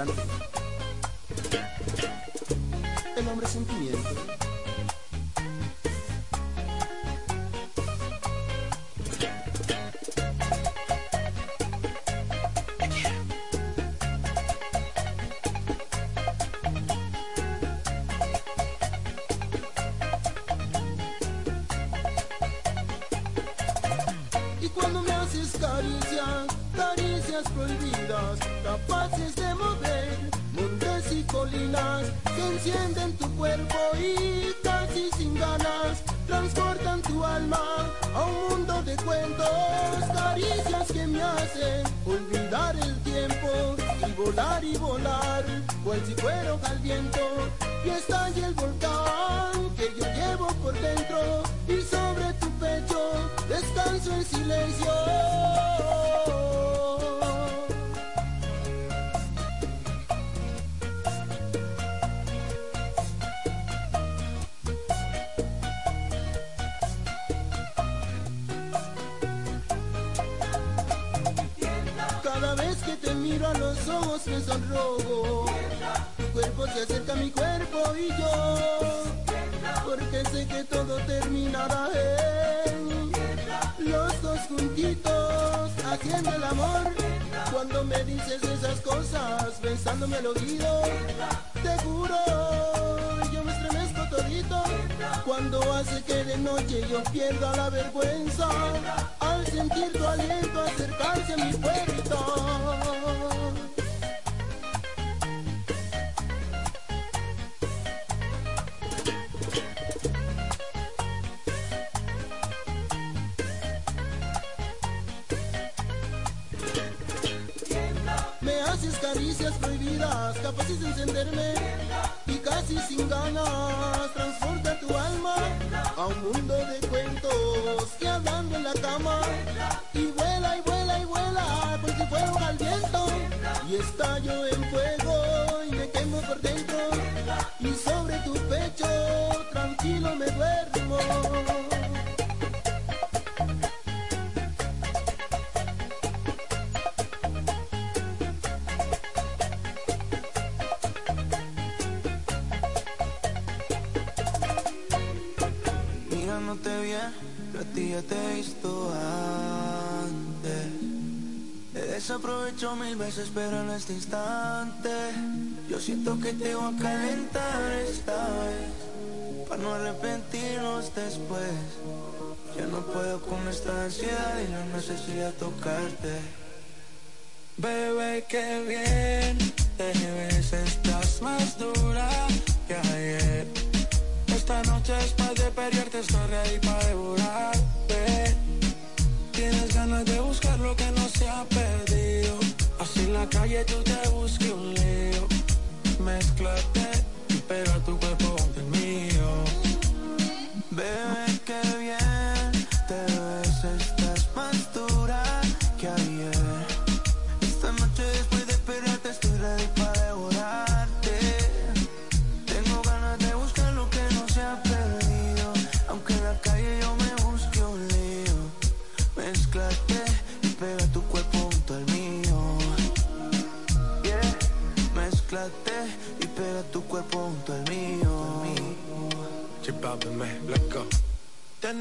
Speaker 44: them. espero en
Speaker 18: este instante. Yo siento que te voy a calentar esta vez Para no arrepentirnos después. Ya no puedo con esta ansiedad y la necesidad de tocarte. Bebé, que bien.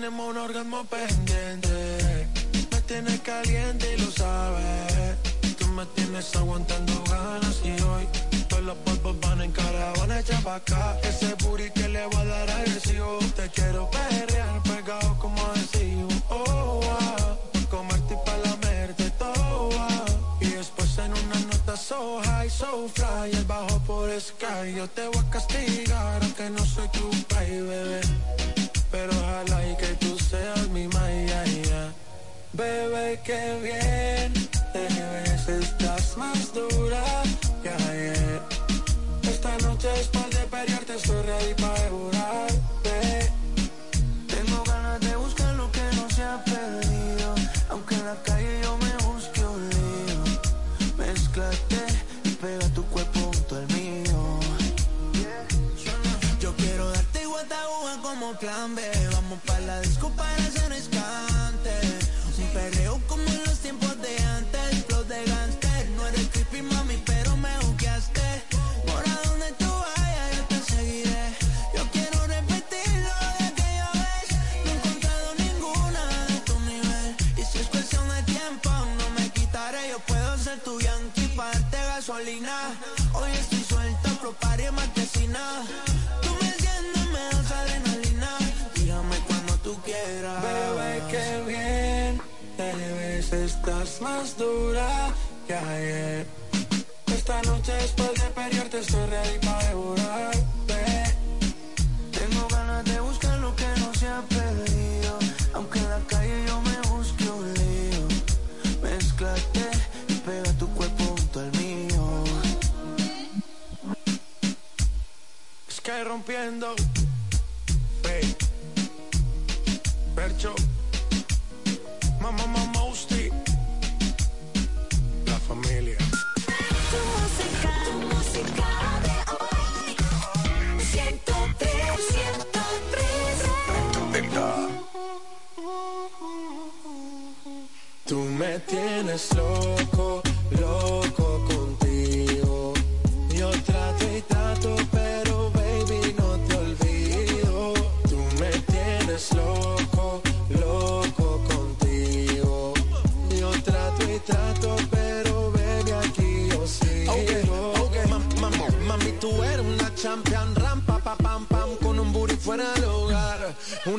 Speaker 18: tenemos un orgasmo pendiente. Me tienes caliente y lo sabes. Tú me tienes aguantando ganas y hoy todos los polvos van en caravana echa pa' acá. Ese booty que le va a dar agresivo. Te quiero perrear pegado como adhesivo. Oh, ah, pa comerte y pa' lamerte todo. Oh, ah, y después en una nota so high, so fly. El bajo por sky. Yo te voy a castigar aunque no soy tu Bebé, qué bien te ves, estás más dura que ayer. Esta noche después de pelearte estoy ready para devorarte. Dura. Esta noche después de pelearte estoy ready para devorarte. Tengo ganas de buscar lo que no se ha perdido, aunque en la calle yo me busque un lío. Mézclate y pega tu cuerpo junto al mío. Que rompiendo,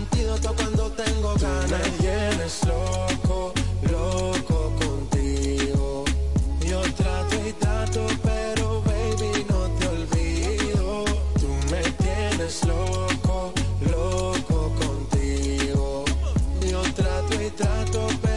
Speaker 45: Antídoto cuando tengo ganas.
Speaker 18: Me tienes loco, loco contigo. Yo trato y trato, pero baby no te olvido. Tú me tienes loco, loco contigo. Yo trato y trato, pero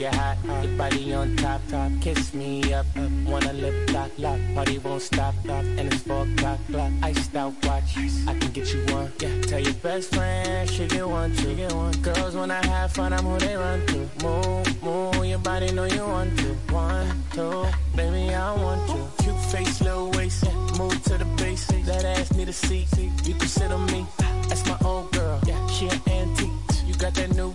Speaker 46: it hot, your body on top, top. Kiss me up, up. Wanna lip lock, lock. Party won't stop, stop. And it's four o'clock, clock. Iced out watch, I can get you one. Yeah, tell your best friend she get one, she get one. Girls when I have fun, I'm who they run to. Move, move, your body know you want to. One, two, baby I want you. Cute face, little waist, move to the basics. That ass need a seat, you can sit on me. That's my old girl, yeah, she an antique. You got that new.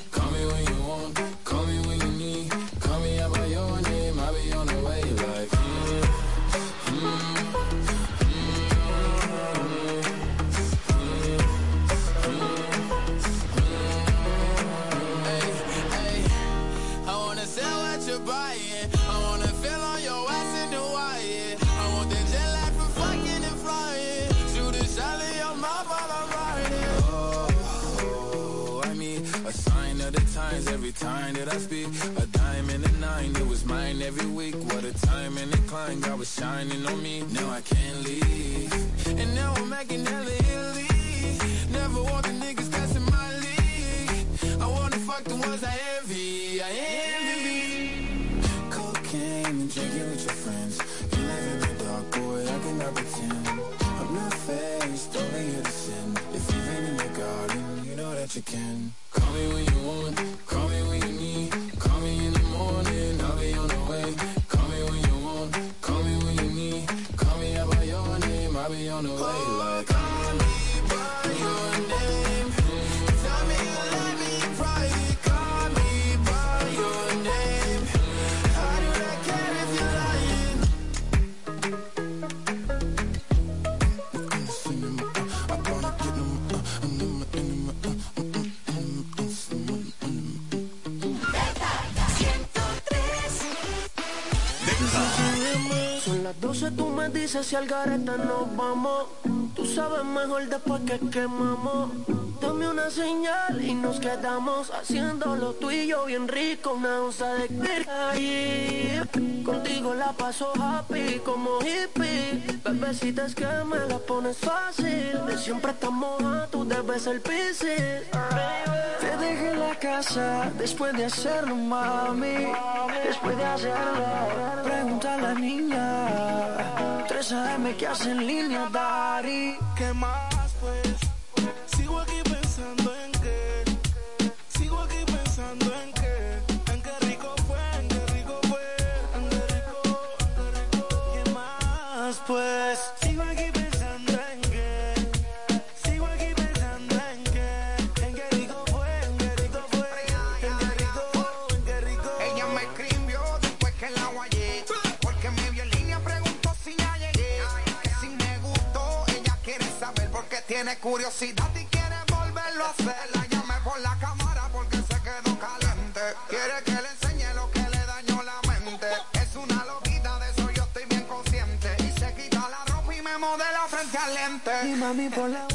Speaker 45: Of every time that I speak. A diamond and a nine, it was mine every week. What a time and a climb, God was shining on me. Now I can't leave. And now I'm making hella Italy. Never want the niggas that's my league. I wanna fuck the ones I envy. I envy. Cocaine and drinking with your friends. You live in the dark, boy, I cannot pretend. I'm not faced, only sin. If you've been in your garden, you know that you can. Call me when you want, on the way.
Speaker 19: 12, tú me dices si al gareta nos vamos. Tú sabes mejor después que quemamos. Dame una señal y nos quedamos haciéndolo tú y yo bien rico. Una onza de ahí. Contigo la paso happy como hippie. Bebecita que me la pones fácil. De siempre estamos a tú debes ser piscis. Te dejé la casa después de hacerlo, mami. Después de hacerlo, pregunta a la niña. 3 AM que hace en línea, Dari.
Speaker 7: ¿Qué más
Speaker 14: curiosidad y quiere volverlo a hacer. La llamé por la cámara porque se quedó caliente. Quiere que le enseñe lo que le dañó la mente. Es una loquita, de eso yo estoy bien consciente. Y se quita la ropa y me modela frente al lente.
Speaker 19: Y mami por la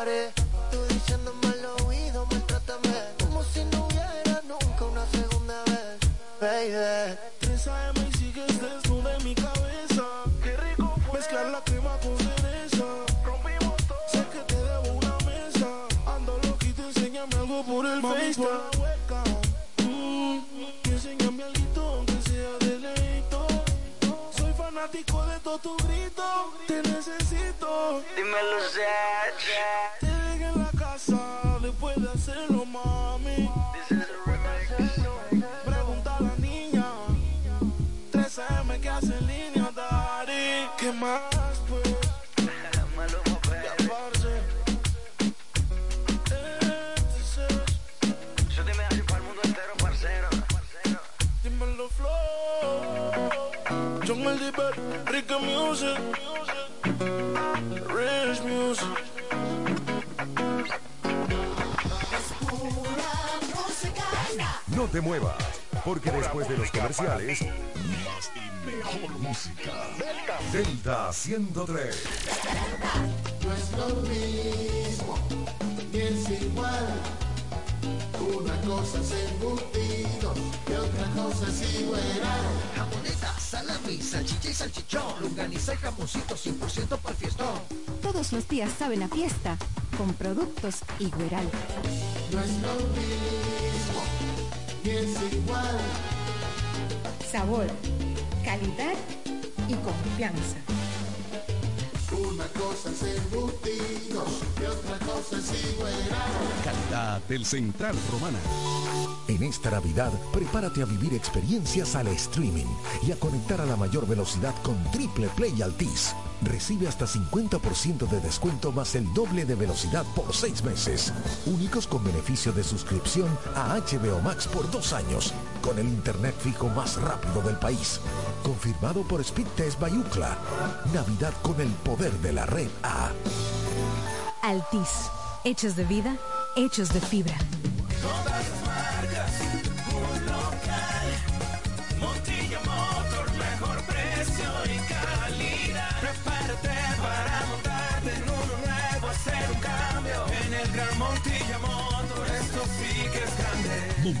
Speaker 19: pared. Tú diciéndome al oído, maltrátame. Como si no hubiera nunca una segunda vez. Baby.
Speaker 7: 3 AM y sigues desnuda en mi cabeza. Qué rico fue Mezclar la crema con cereza. Rompimos todo. Sé que te debo una mesa. Ando loquito, enséñame algo por el Mami, por la hueca. Mm, y Enséñame algo aunque sea de leito. Soy fanático de todo tu grito. Te necesito.
Speaker 19: Dímelo,
Speaker 7: Music Rich Music
Speaker 27: No te muevas, porque después de los comerciales,
Speaker 20: Más y mejor música.
Speaker 27: Delta 103.
Speaker 2: No es lo mismo, ni es igual. Una cosa es embutido y otra cosa es igual.
Speaker 47: Jamoneta, salami, salchicha y salchichón, longaniza y jamoncito 100% para el fiestón.
Speaker 48: Todos los días saben a fiesta con productos Igueral.
Speaker 2: No es lo mismo, ni es igual.
Speaker 49: Sabor, calidad y confianza.
Speaker 2: Una cosa es embutido y otra cosa es igual.
Speaker 20: Calidad del Central Romana.
Speaker 27: En esta Navidad, prepárate a vivir experiencias al streaming y a conectar a la mayor velocidad con Triple Play Altis. Recibe hasta 50% de descuento más el doble de velocidad por seis meses. Únicos con beneficio de suscripción a HBO Max por dos años, con el internet fijo más rápido del país. Confirmado por Speed Test by Ucla. Navidad con el poder de la red A.
Speaker 6: Altis, hechos de vida, hechos de fibra.
Speaker 50: Montilla Motor, esto sí que es grande.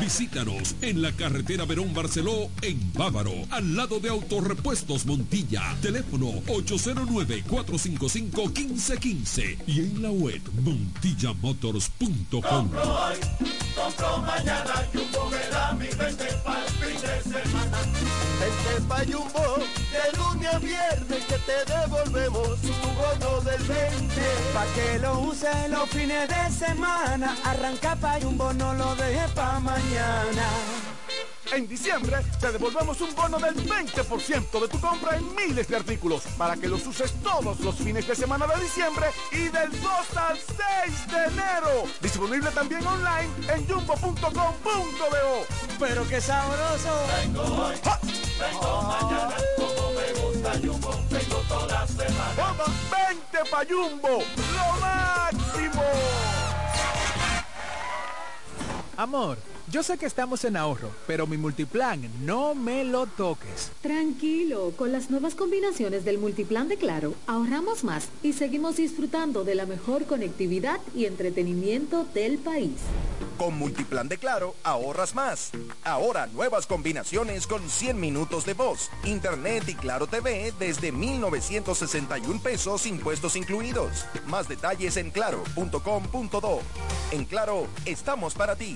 Speaker 20: Visítanos en la carretera Verón Barceló, en Bávaro, al lado de Autorepuestos Montilla. Teléfono 809-455-1515 y en la web montillamotors.com.
Speaker 50: Compro hoy, compro mañana, Jumbo me da mi 20 para el fin de semana.
Speaker 51: Vente pa' Jumbo, de lunes a viernes que te devolvemos tu bono del 20.
Speaker 19: Pa' que lo use los fines de semana. Arranca pa' Jumbo, no lo deje pa' mañana.
Speaker 52: En diciembre te devolvemos un bono del 20% de tu compra en miles de artículos para que los uses todos los fines de semana de diciembre y del 2 al 6 de enero. Disponible también online en jumbo.com.do.
Speaker 19: Pero qué sabroso.
Speaker 50: Vengo hoy, vengo mañana, como me gusta Jumbo, vengo toda semana.
Speaker 52: Vamos, 20 pa' Jumbo, lo máximo.
Speaker 8: Amor, Yo sé que estamos en ahorro, pero mi multiplan no me lo toques.
Speaker 53: Tranquilo, con las nuevas combinaciones del multiplan de Claro, ahorramos más y seguimos disfrutando de la mejor conectividad y entretenimiento del país.
Speaker 10: Con Multiplan de Claro, ahorras más. Ahora nuevas combinaciones con 100 minutos de voz, internet y Claro TV desde 1,961 pesos impuestos incluidos. Más detalles en claro.com.do. En Claro, estamos para ti.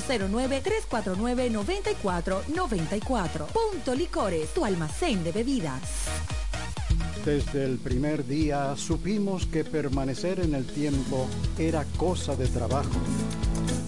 Speaker 6: 809-349-9494. Punto Licores, tu almacén de bebidas.
Speaker 54: Desde el primer día supimos que permanecer en el tiempo era cosa de trabajo.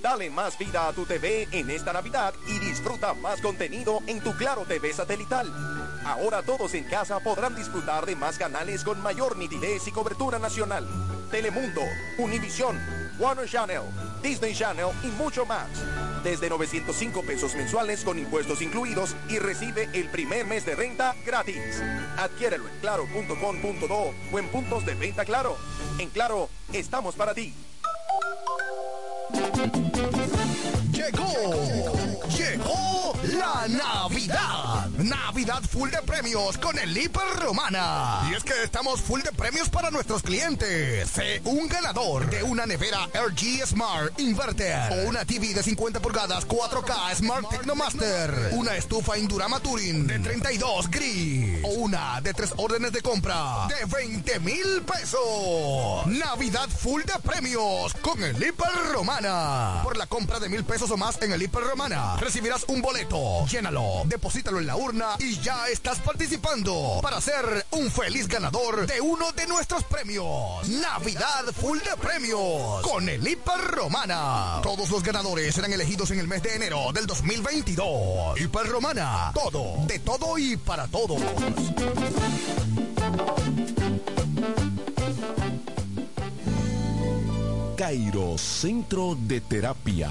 Speaker 10: Dale más vida a tu TV en esta Navidad y disfruta más contenido en tu Claro TV satelital. Ahora todos en casa podrán disfrutar de más canales con mayor nitidez y cobertura nacional. Telemundo, Univisión, Warner Channel, Disney Channel y mucho más. Desde 905 pesos mensuales con impuestos incluidos y recibe el primer mes de renta gratis. Adquiérelo en claro.com.do o en puntos de venta Claro. En Claro, estamos para ti.
Speaker 55: Llegó, la Navidad. Navidad full de premios con el Hiper Romana. Y es que estamos full de premios para nuestros clientes. Sé un ganador de una nevera RG Smart Inverter o una TV de 50 pulgadas 4K Smart Technomaster, una estufa Indurama Turing de 32 gris o una de tres órdenes de compra de 20 mil pesos. Navidad full de premios con el Hiper Romana. Por la compra de mil pesos o más en el Hiper Romana, recibirás un boleto. Llénalo, deposítalo en la urna y ya estás participando para ser un feliz ganador de uno de nuestros premios. Navidad full de premios con el Hiper Romana. Todos los ganadores serán elegidos en el mes de enero del 2022. Hiper Romana, todo, de todo y para todos.
Speaker 1: Cairo Centro de Terapia.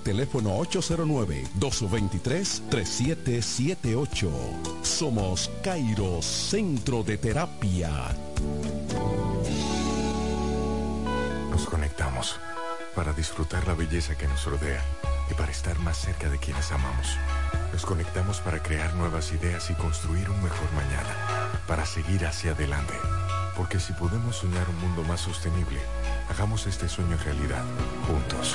Speaker 1: teléfono 809-223-3778. Somos Cairo Centro de Terapia.
Speaker 56: Nos conectamos para disfrutar la belleza que nos rodea y para estar más cerca de quienes amamos. Nos conectamos para crear nuevas ideas y construir un mejor mañana, para seguir hacia adelante. Porque si podemos soñar un mundo más sostenible, hagamos este sueño realidad, juntos.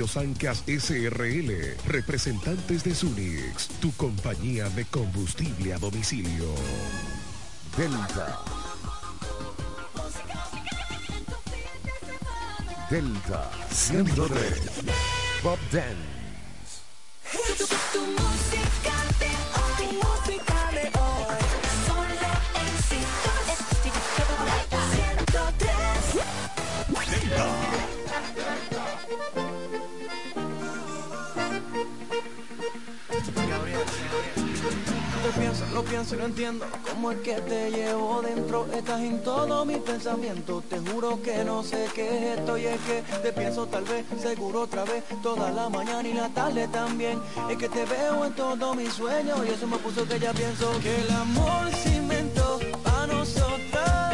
Speaker 31: Sergio Sancas SRL, representantes de Sunix, tu compañía de combustible a domicilio. Delta. Delta 103. Bob Dance.
Speaker 51: Pienso y no entiendo cómo es que te llevo dentro. Estás en todo mi pensamiento. Te juro que no sé qué es esto y es que te pienso tal vez, seguro otra vez, toda la mañana y la tarde también. Es que te veo en todo mi sueño y eso me puso que ya pienso que el amor se inventó para nosotros.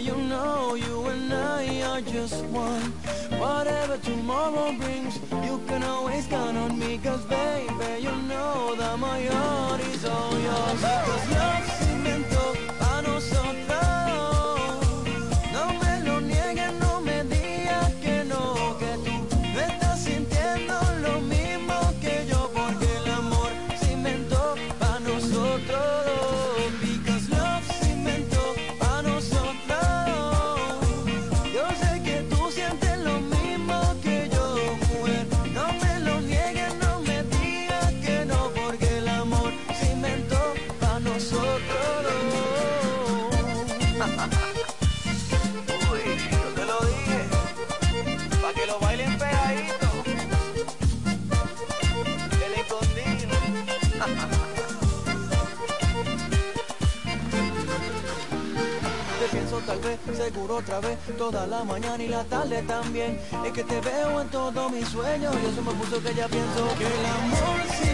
Speaker 51: You know you and I are just one. Whatever tomorrow brings, you can always count on me, cause baby, you know that my heart is all yours. Cause love tal vez, seguro otra vez, toda la mañana y la tarde también. Es que te veo en todos mis sueños y eso me puso que ya pienso que el amor se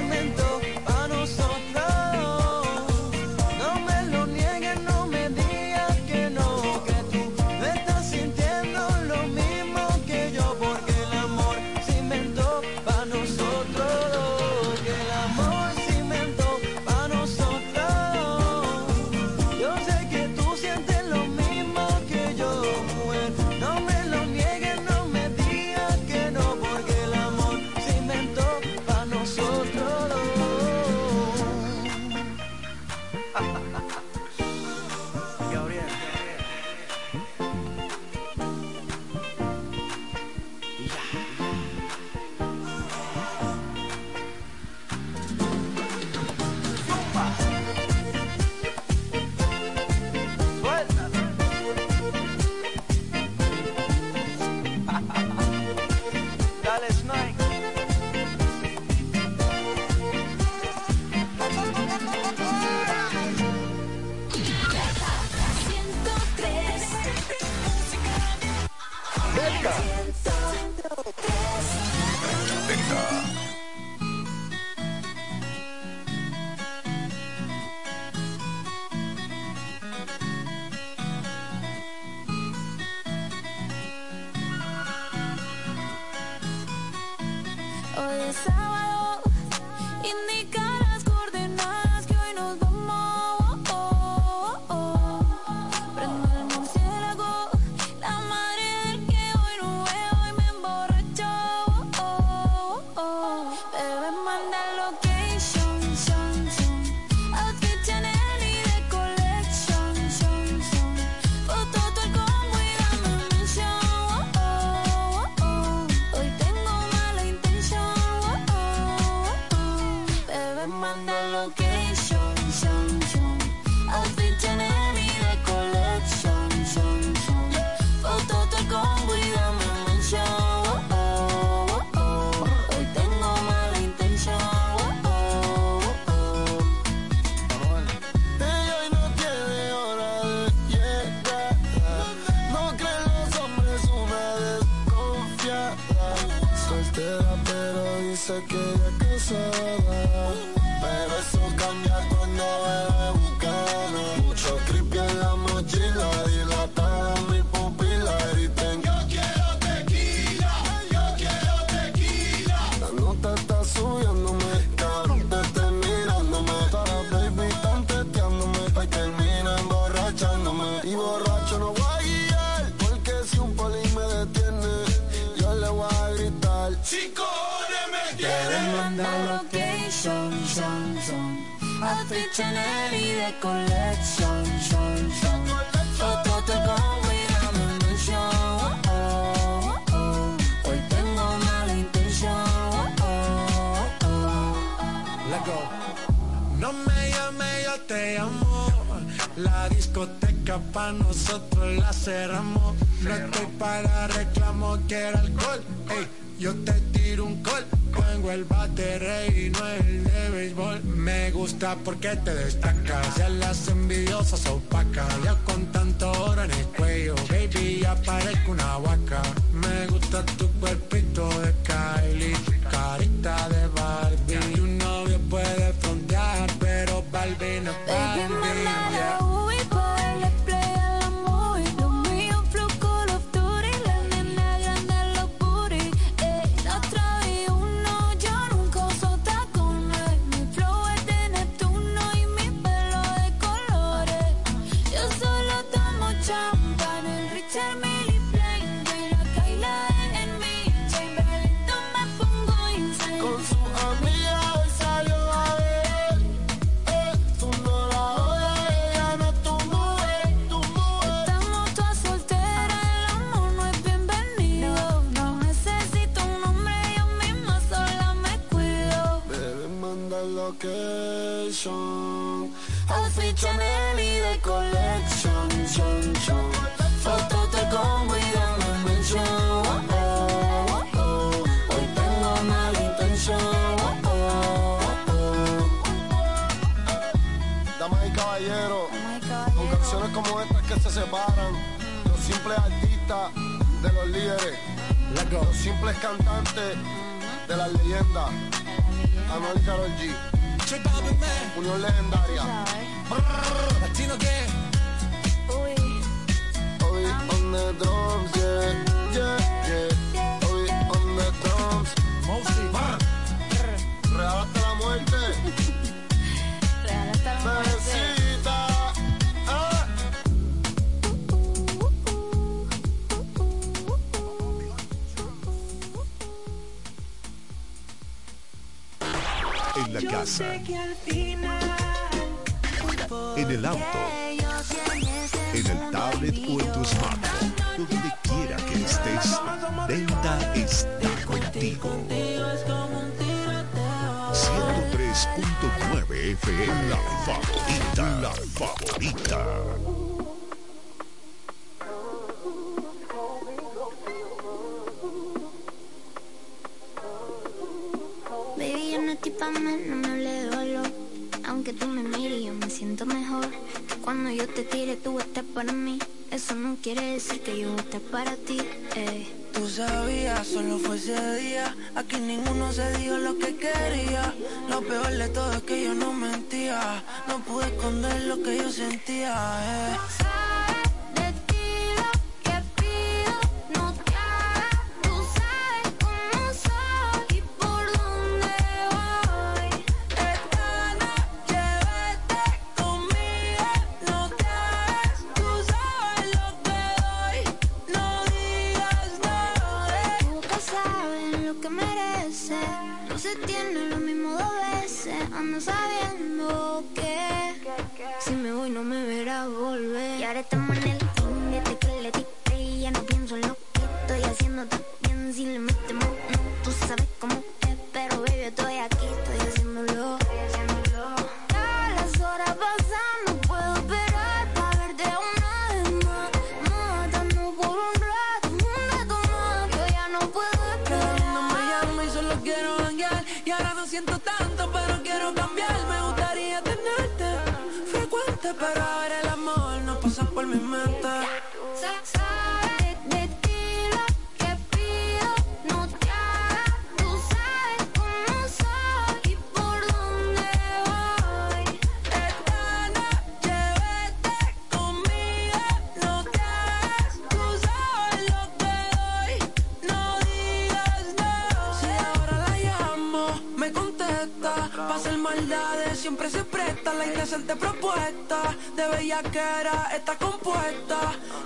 Speaker 18: siempre se presta la indecente propuesta. De bella que era, está compuesta.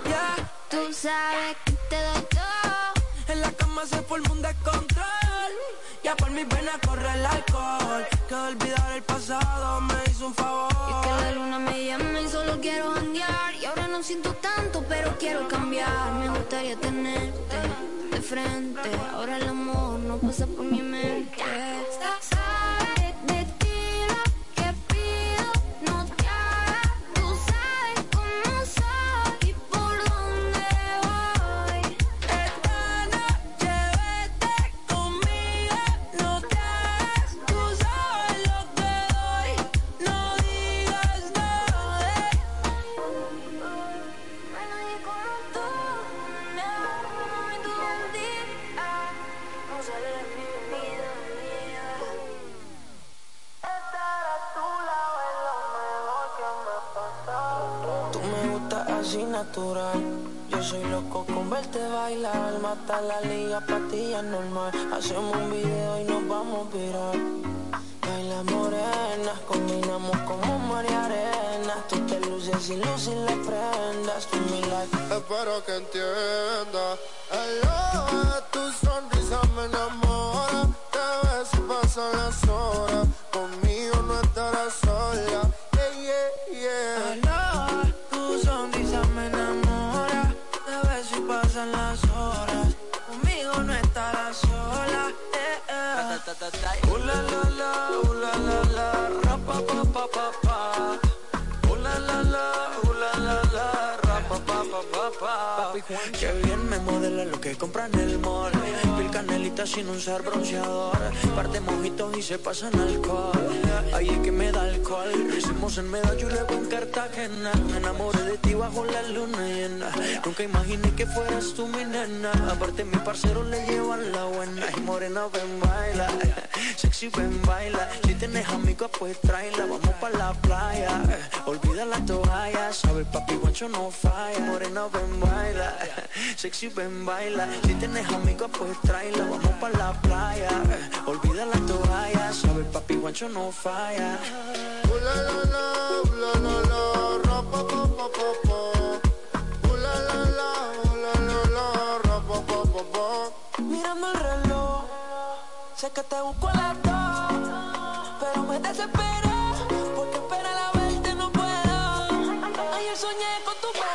Speaker 18: Yeah.
Speaker 57: Tú sabes que te doy todo.
Speaker 18: En la cama se forma un descontrol. Ya por mis venas corre el alcohol. Que olvidar el pasado me hizo un favor.
Speaker 57: Y es que la luna me llama y solo quiero andar. Y ahora no siento tanto, pero quiero cambiar. Me gustaría tenerte de frente. Ahora el amor no pasa por mi mente.
Speaker 18: Yo soy loco con verte bailar. Mata la liga, patilla normal. Hacemos un video y nos vamos a virar. Baila morena, combinamos como María Arena. Tú te luces y luces las prendas. Tú mi life.
Speaker 2: Espero que entienda. Hello, tu sonrisa me enamora. Te ves y pasan las horas. Conmigo no estarás
Speaker 18: Uh, la, la, la, uh, la, la, la, ra, pa, pa, pa, pa. Uh, la, la, la, la, la, la, ra, pa, pa, pa, pa, modela lo que compra en el mall. Pil canelita sin usar bronceador. Parte mojitos y se pasan alcohol. Ahí es que me da alcohol. Hicimos en Medallo luego en Cartagena. Me enamoré de ti bajo la luna llena. Nunca imaginé que fueras tú mi nena. Aparte mi parcero le llevan la buena. Y morena ven baila. Sexy ven baila. Si tienes amigos pues tráela. Vamos pa' la playa. Olvida la toalla. Sabe papi guancho no falla. Morena ven baila. Sexy ven baila. Si tienes amigos pues tráela. Vamos pa' la playa. Olvida la toalla. Sabe el papi guancho no falla.
Speaker 2: Uh, la, la, la, la, la, la, ra, pa, pa, pa, pa, pa. Uh, la, la, la, la, la, la, ra, pa, pa, pa, pa.
Speaker 18: Mirando el reloj, sé que te busco a las dos, pero me desespero, porque esperar a verte no puedo. Ayer soñé con tu beso,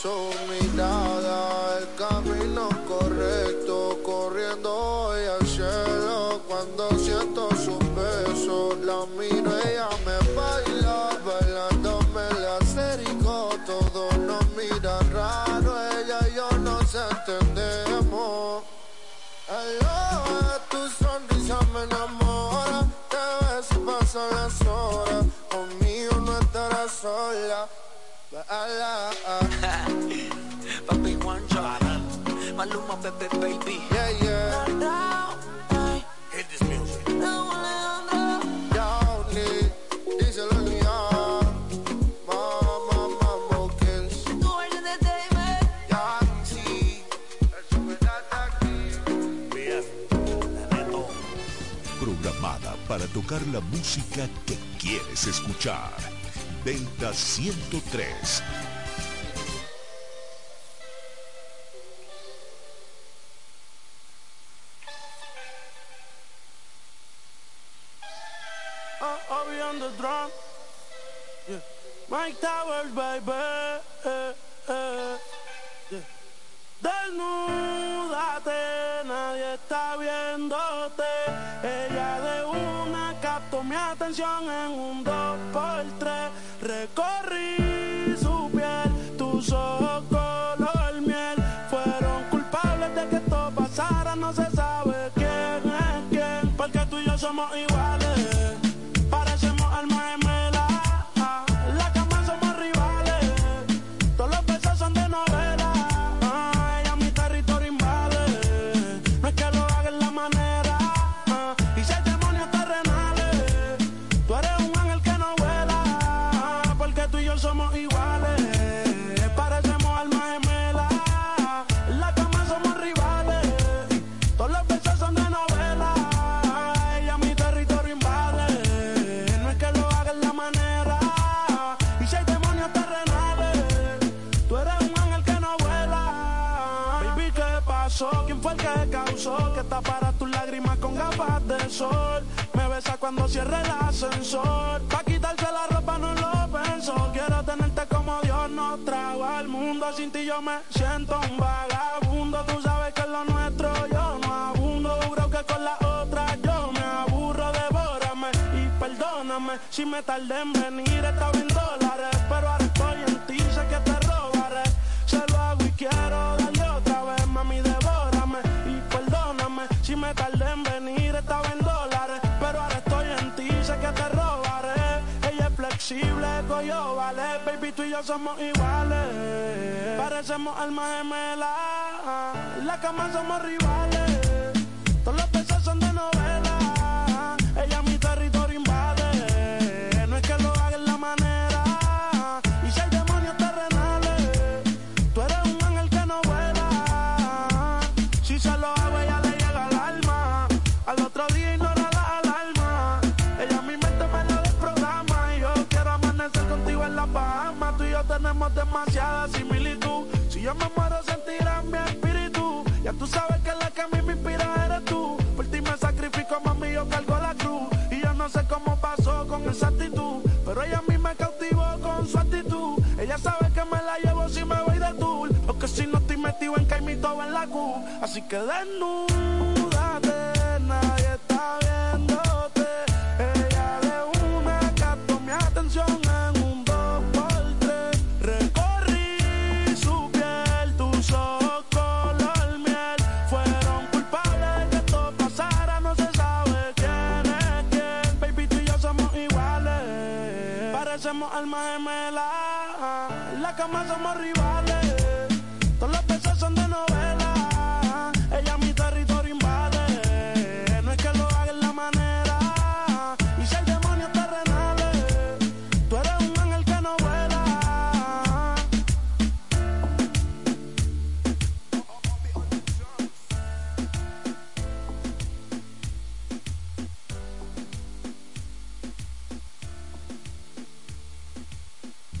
Speaker 2: Su mirada, el camino correcto, corriendo hoy al cielo. Cuando siento sus besos, la miro, ella me baila, bailándome la acerico. Todos nos miran raro, ella y yo nos entendemos. Hello, tu sonrisa me enamora, te ves y pasan las horas. Conmigo no estarás sola. Baila.
Speaker 18: Maluma, bebé, baby.
Speaker 2: Yeah, yeah.
Speaker 58: Hit this music
Speaker 2: Johnny, díselo a Leon. Mama, mambo kills.
Speaker 18: Tú eres de David.
Speaker 2: Yancy, eso me da aquí.
Speaker 58: BF, Neto
Speaker 20: programada para tocar la música que quieres escuchar. Delta 103.
Speaker 7: On the drum. Yeah. Mike Towers, baby. Desnúdate, nadie está viéndote. Ella de una captó mi atención en un dos por tres. Recorrí su piel, tus ojos cuando cierre el ascensor. Pa' quitarse la ropa no lo pensó. Quiero tenerte como Dios nos trajo al mundo. Sin ti yo me siento un vagabundo. Tú sabes que es lo nuestro yo no abundo. Juro que con la otra yo me aburro. Devórame y perdóname si me tardé en venir. Estaba en Flexible, coyo vale. Baby, tú y yo somos iguales. Parecemos almas gemelas. La cama somos rivales. Todos los besos son de novela. Ella mi demasiada similitud. Si yo me muero, sentirán mi espíritu. Ya tú sabes que la que a mí me inspira eres tú. Por ti me sacrifico, mami, yo cargo la cruz. Y yo no sé cómo pasó con esa actitud. Pero ella a mí me cautivó con su actitud. Ella sabe que me la llevo si me voy de tour. Porque si no estoy metido en caimito en la Q. Así que desnúdate, nadie está viéndote.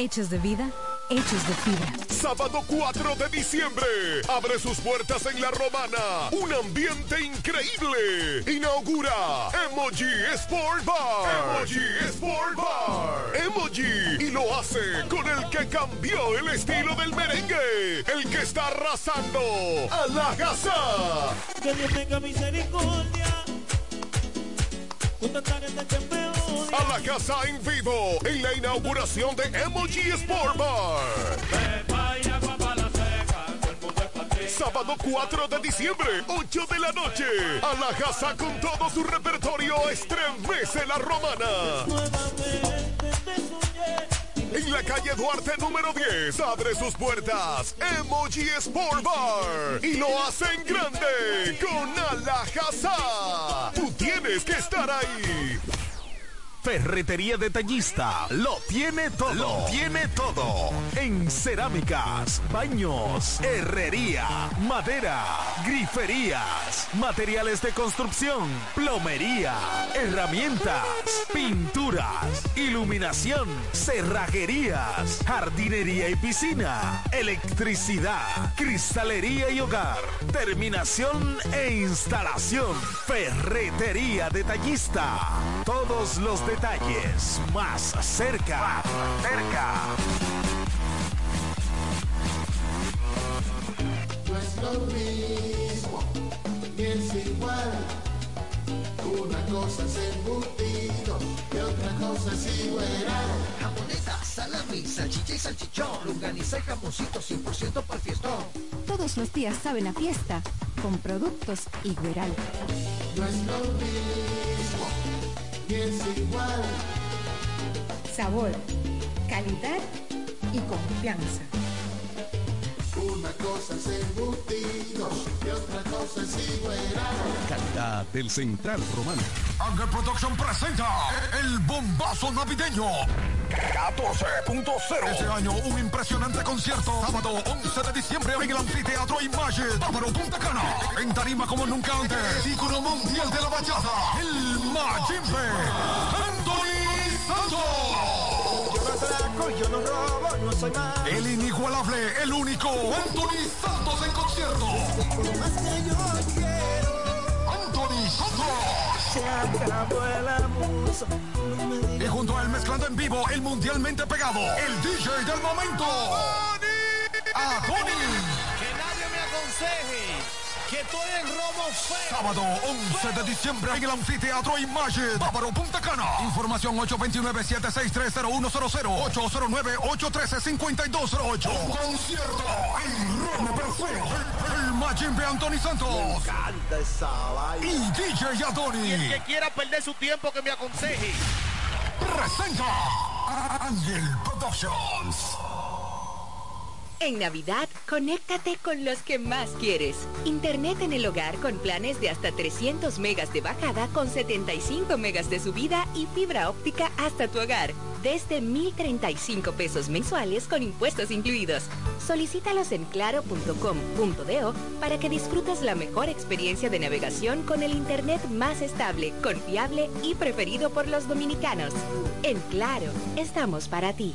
Speaker 59: Hechos de vida, hechos de fibra.
Speaker 20: Sábado 4 de diciembre. Abre sus puertas en La Romana. Un ambiente increíble. Inaugura Emoji Sport Bar. Emoji Sport Bar. Emoji. Y lo hace con el que cambió el estilo del merengue. El que está arrasando a la casa.
Speaker 7: Que Dios tenga misericordia.
Speaker 20: A la casa en vivo en la inauguración de Emoji Sport Bar.
Speaker 1: Sábado 4 de diciembre, 8 de la noche. Alajazá con todo su repertorio estremece la romana. En la calle Duarte número 10 abre sus puertas Emoji Sport Bar y lo hacen grande con Alajazá. Tú tienes que estar ahí. Ferretería Detallista lo tiene todo. Lo tiene todo. En cerámicas, baños, herrería, madera, griferías, materiales de construcción, plomería, herramientas, pinturas, iluminación, cerrajerías, jardinería y piscina, electricidad, cristalería y hogar, terminación e instalación. Ferretería Detallista. Todos los detalles más cerca. Más cerca.
Speaker 2: No es lo mismo, ni es igual. Una cosa es embutido y otra cosa es igual.
Speaker 27: Jamoneta, salami, salchicha y salchichón, longaniza y jamoncito 100% para el fiestón.
Speaker 60: Todos los días saben a fiesta con productos Igueral.
Speaker 2: No es lo mismo,
Speaker 61: Sabor, calidad y confianza.
Speaker 2: Una cosa es embutido y otra cosa es igual.
Speaker 20: Calidad del Central Romano.
Speaker 22: Ángel Production presenta el bombazo navideño 14.0. Este año un impresionante concierto. Sábado 11 de diciembre en el anfiteatro Imagine, Bávaro Punta Cana. En tarima como nunca antes. Ícono mundial de la bachata. El Majimbe.
Speaker 19: Yo no robo, no soy malo.
Speaker 22: El inigualable, el único Anthony Santos en concierto.
Speaker 19: más que yo quiero.
Speaker 22: Anthony Santos.
Speaker 19: Se acabó el abuso. No me digas.
Speaker 22: Y junto a él mezclando en vivo el mundialmente pegado, el DJ del momento. A Tony.
Speaker 62: Que nadie me aconseje que estoy en robo feo.
Speaker 22: Sábado 11 de diciembre en el anfiteatro Imagine, Bávaro Punta Cana. Información 829-7630100, 809-813-5208. Un concierto en Romo Perfeo. El Majimbe Anthony Santos.
Speaker 19: Me encanta esa vaina.
Speaker 22: Y DJ Adoni.
Speaker 62: Y el que quiera perder su tiempo que me aconseje.
Speaker 22: Presenta Ángel Productions.
Speaker 4: En Navidad, conéctate con los que más quieres. Internet en el hogar con planes de hasta 300 megas de bajada con 75 megas de subida y fibra óptica hasta tu hogar. Desde 1,035 pesos mensuales con impuestos incluidos. Solicítalos en claro.com.do para que disfrutes la mejor experiencia de navegación con el Internet más estable, confiable y preferido por los dominicanos. En Claro, estamos para ti.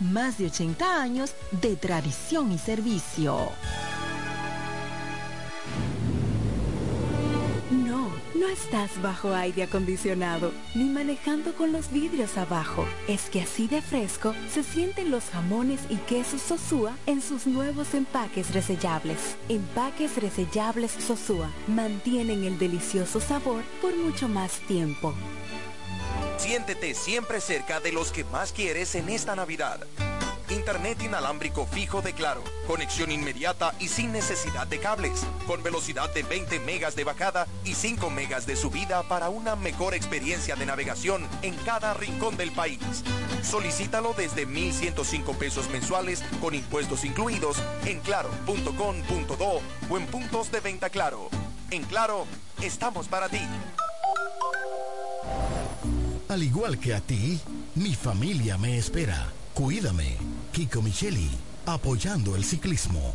Speaker 6: más de 80 años de tradición y servicio.
Speaker 63: No, no estás bajo aire acondicionado ni manejando con los vidrios abajo. Es que así de fresco se sienten los jamones y quesos Sosúa en sus nuevos empaques resellables. Empaques resellables Sosúa mantienen el delicioso sabor por mucho más tiempo.
Speaker 10: Siéntete siempre cerca de los que más quieres en esta Navidad. Internet inalámbrico fijo de Claro, conexión inmediata y sin necesidad de cables, con velocidad de 20 megas de bajada y 5 megas de subida para una mejor experiencia de navegación en cada rincón del país. Solicítalo desde 1.105 pesos mensuales con impuestos incluidos en claro.com.do o en puntos de venta Claro. En Claro, estamos para ti.
Speaker 42: Al igual que a ti, mi familia me espera. Cuídame. Kiko Micheli, apoyando el ciclismo.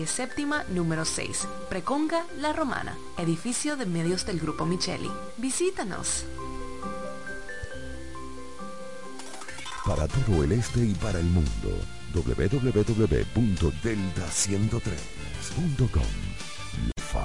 Speaker 42: séptima número 6, Preconga La Romana, edificio de medios del Grupo Micheli. Visítanos.
Speaker 27: Para todo el este y para el mundo, www.delta103.com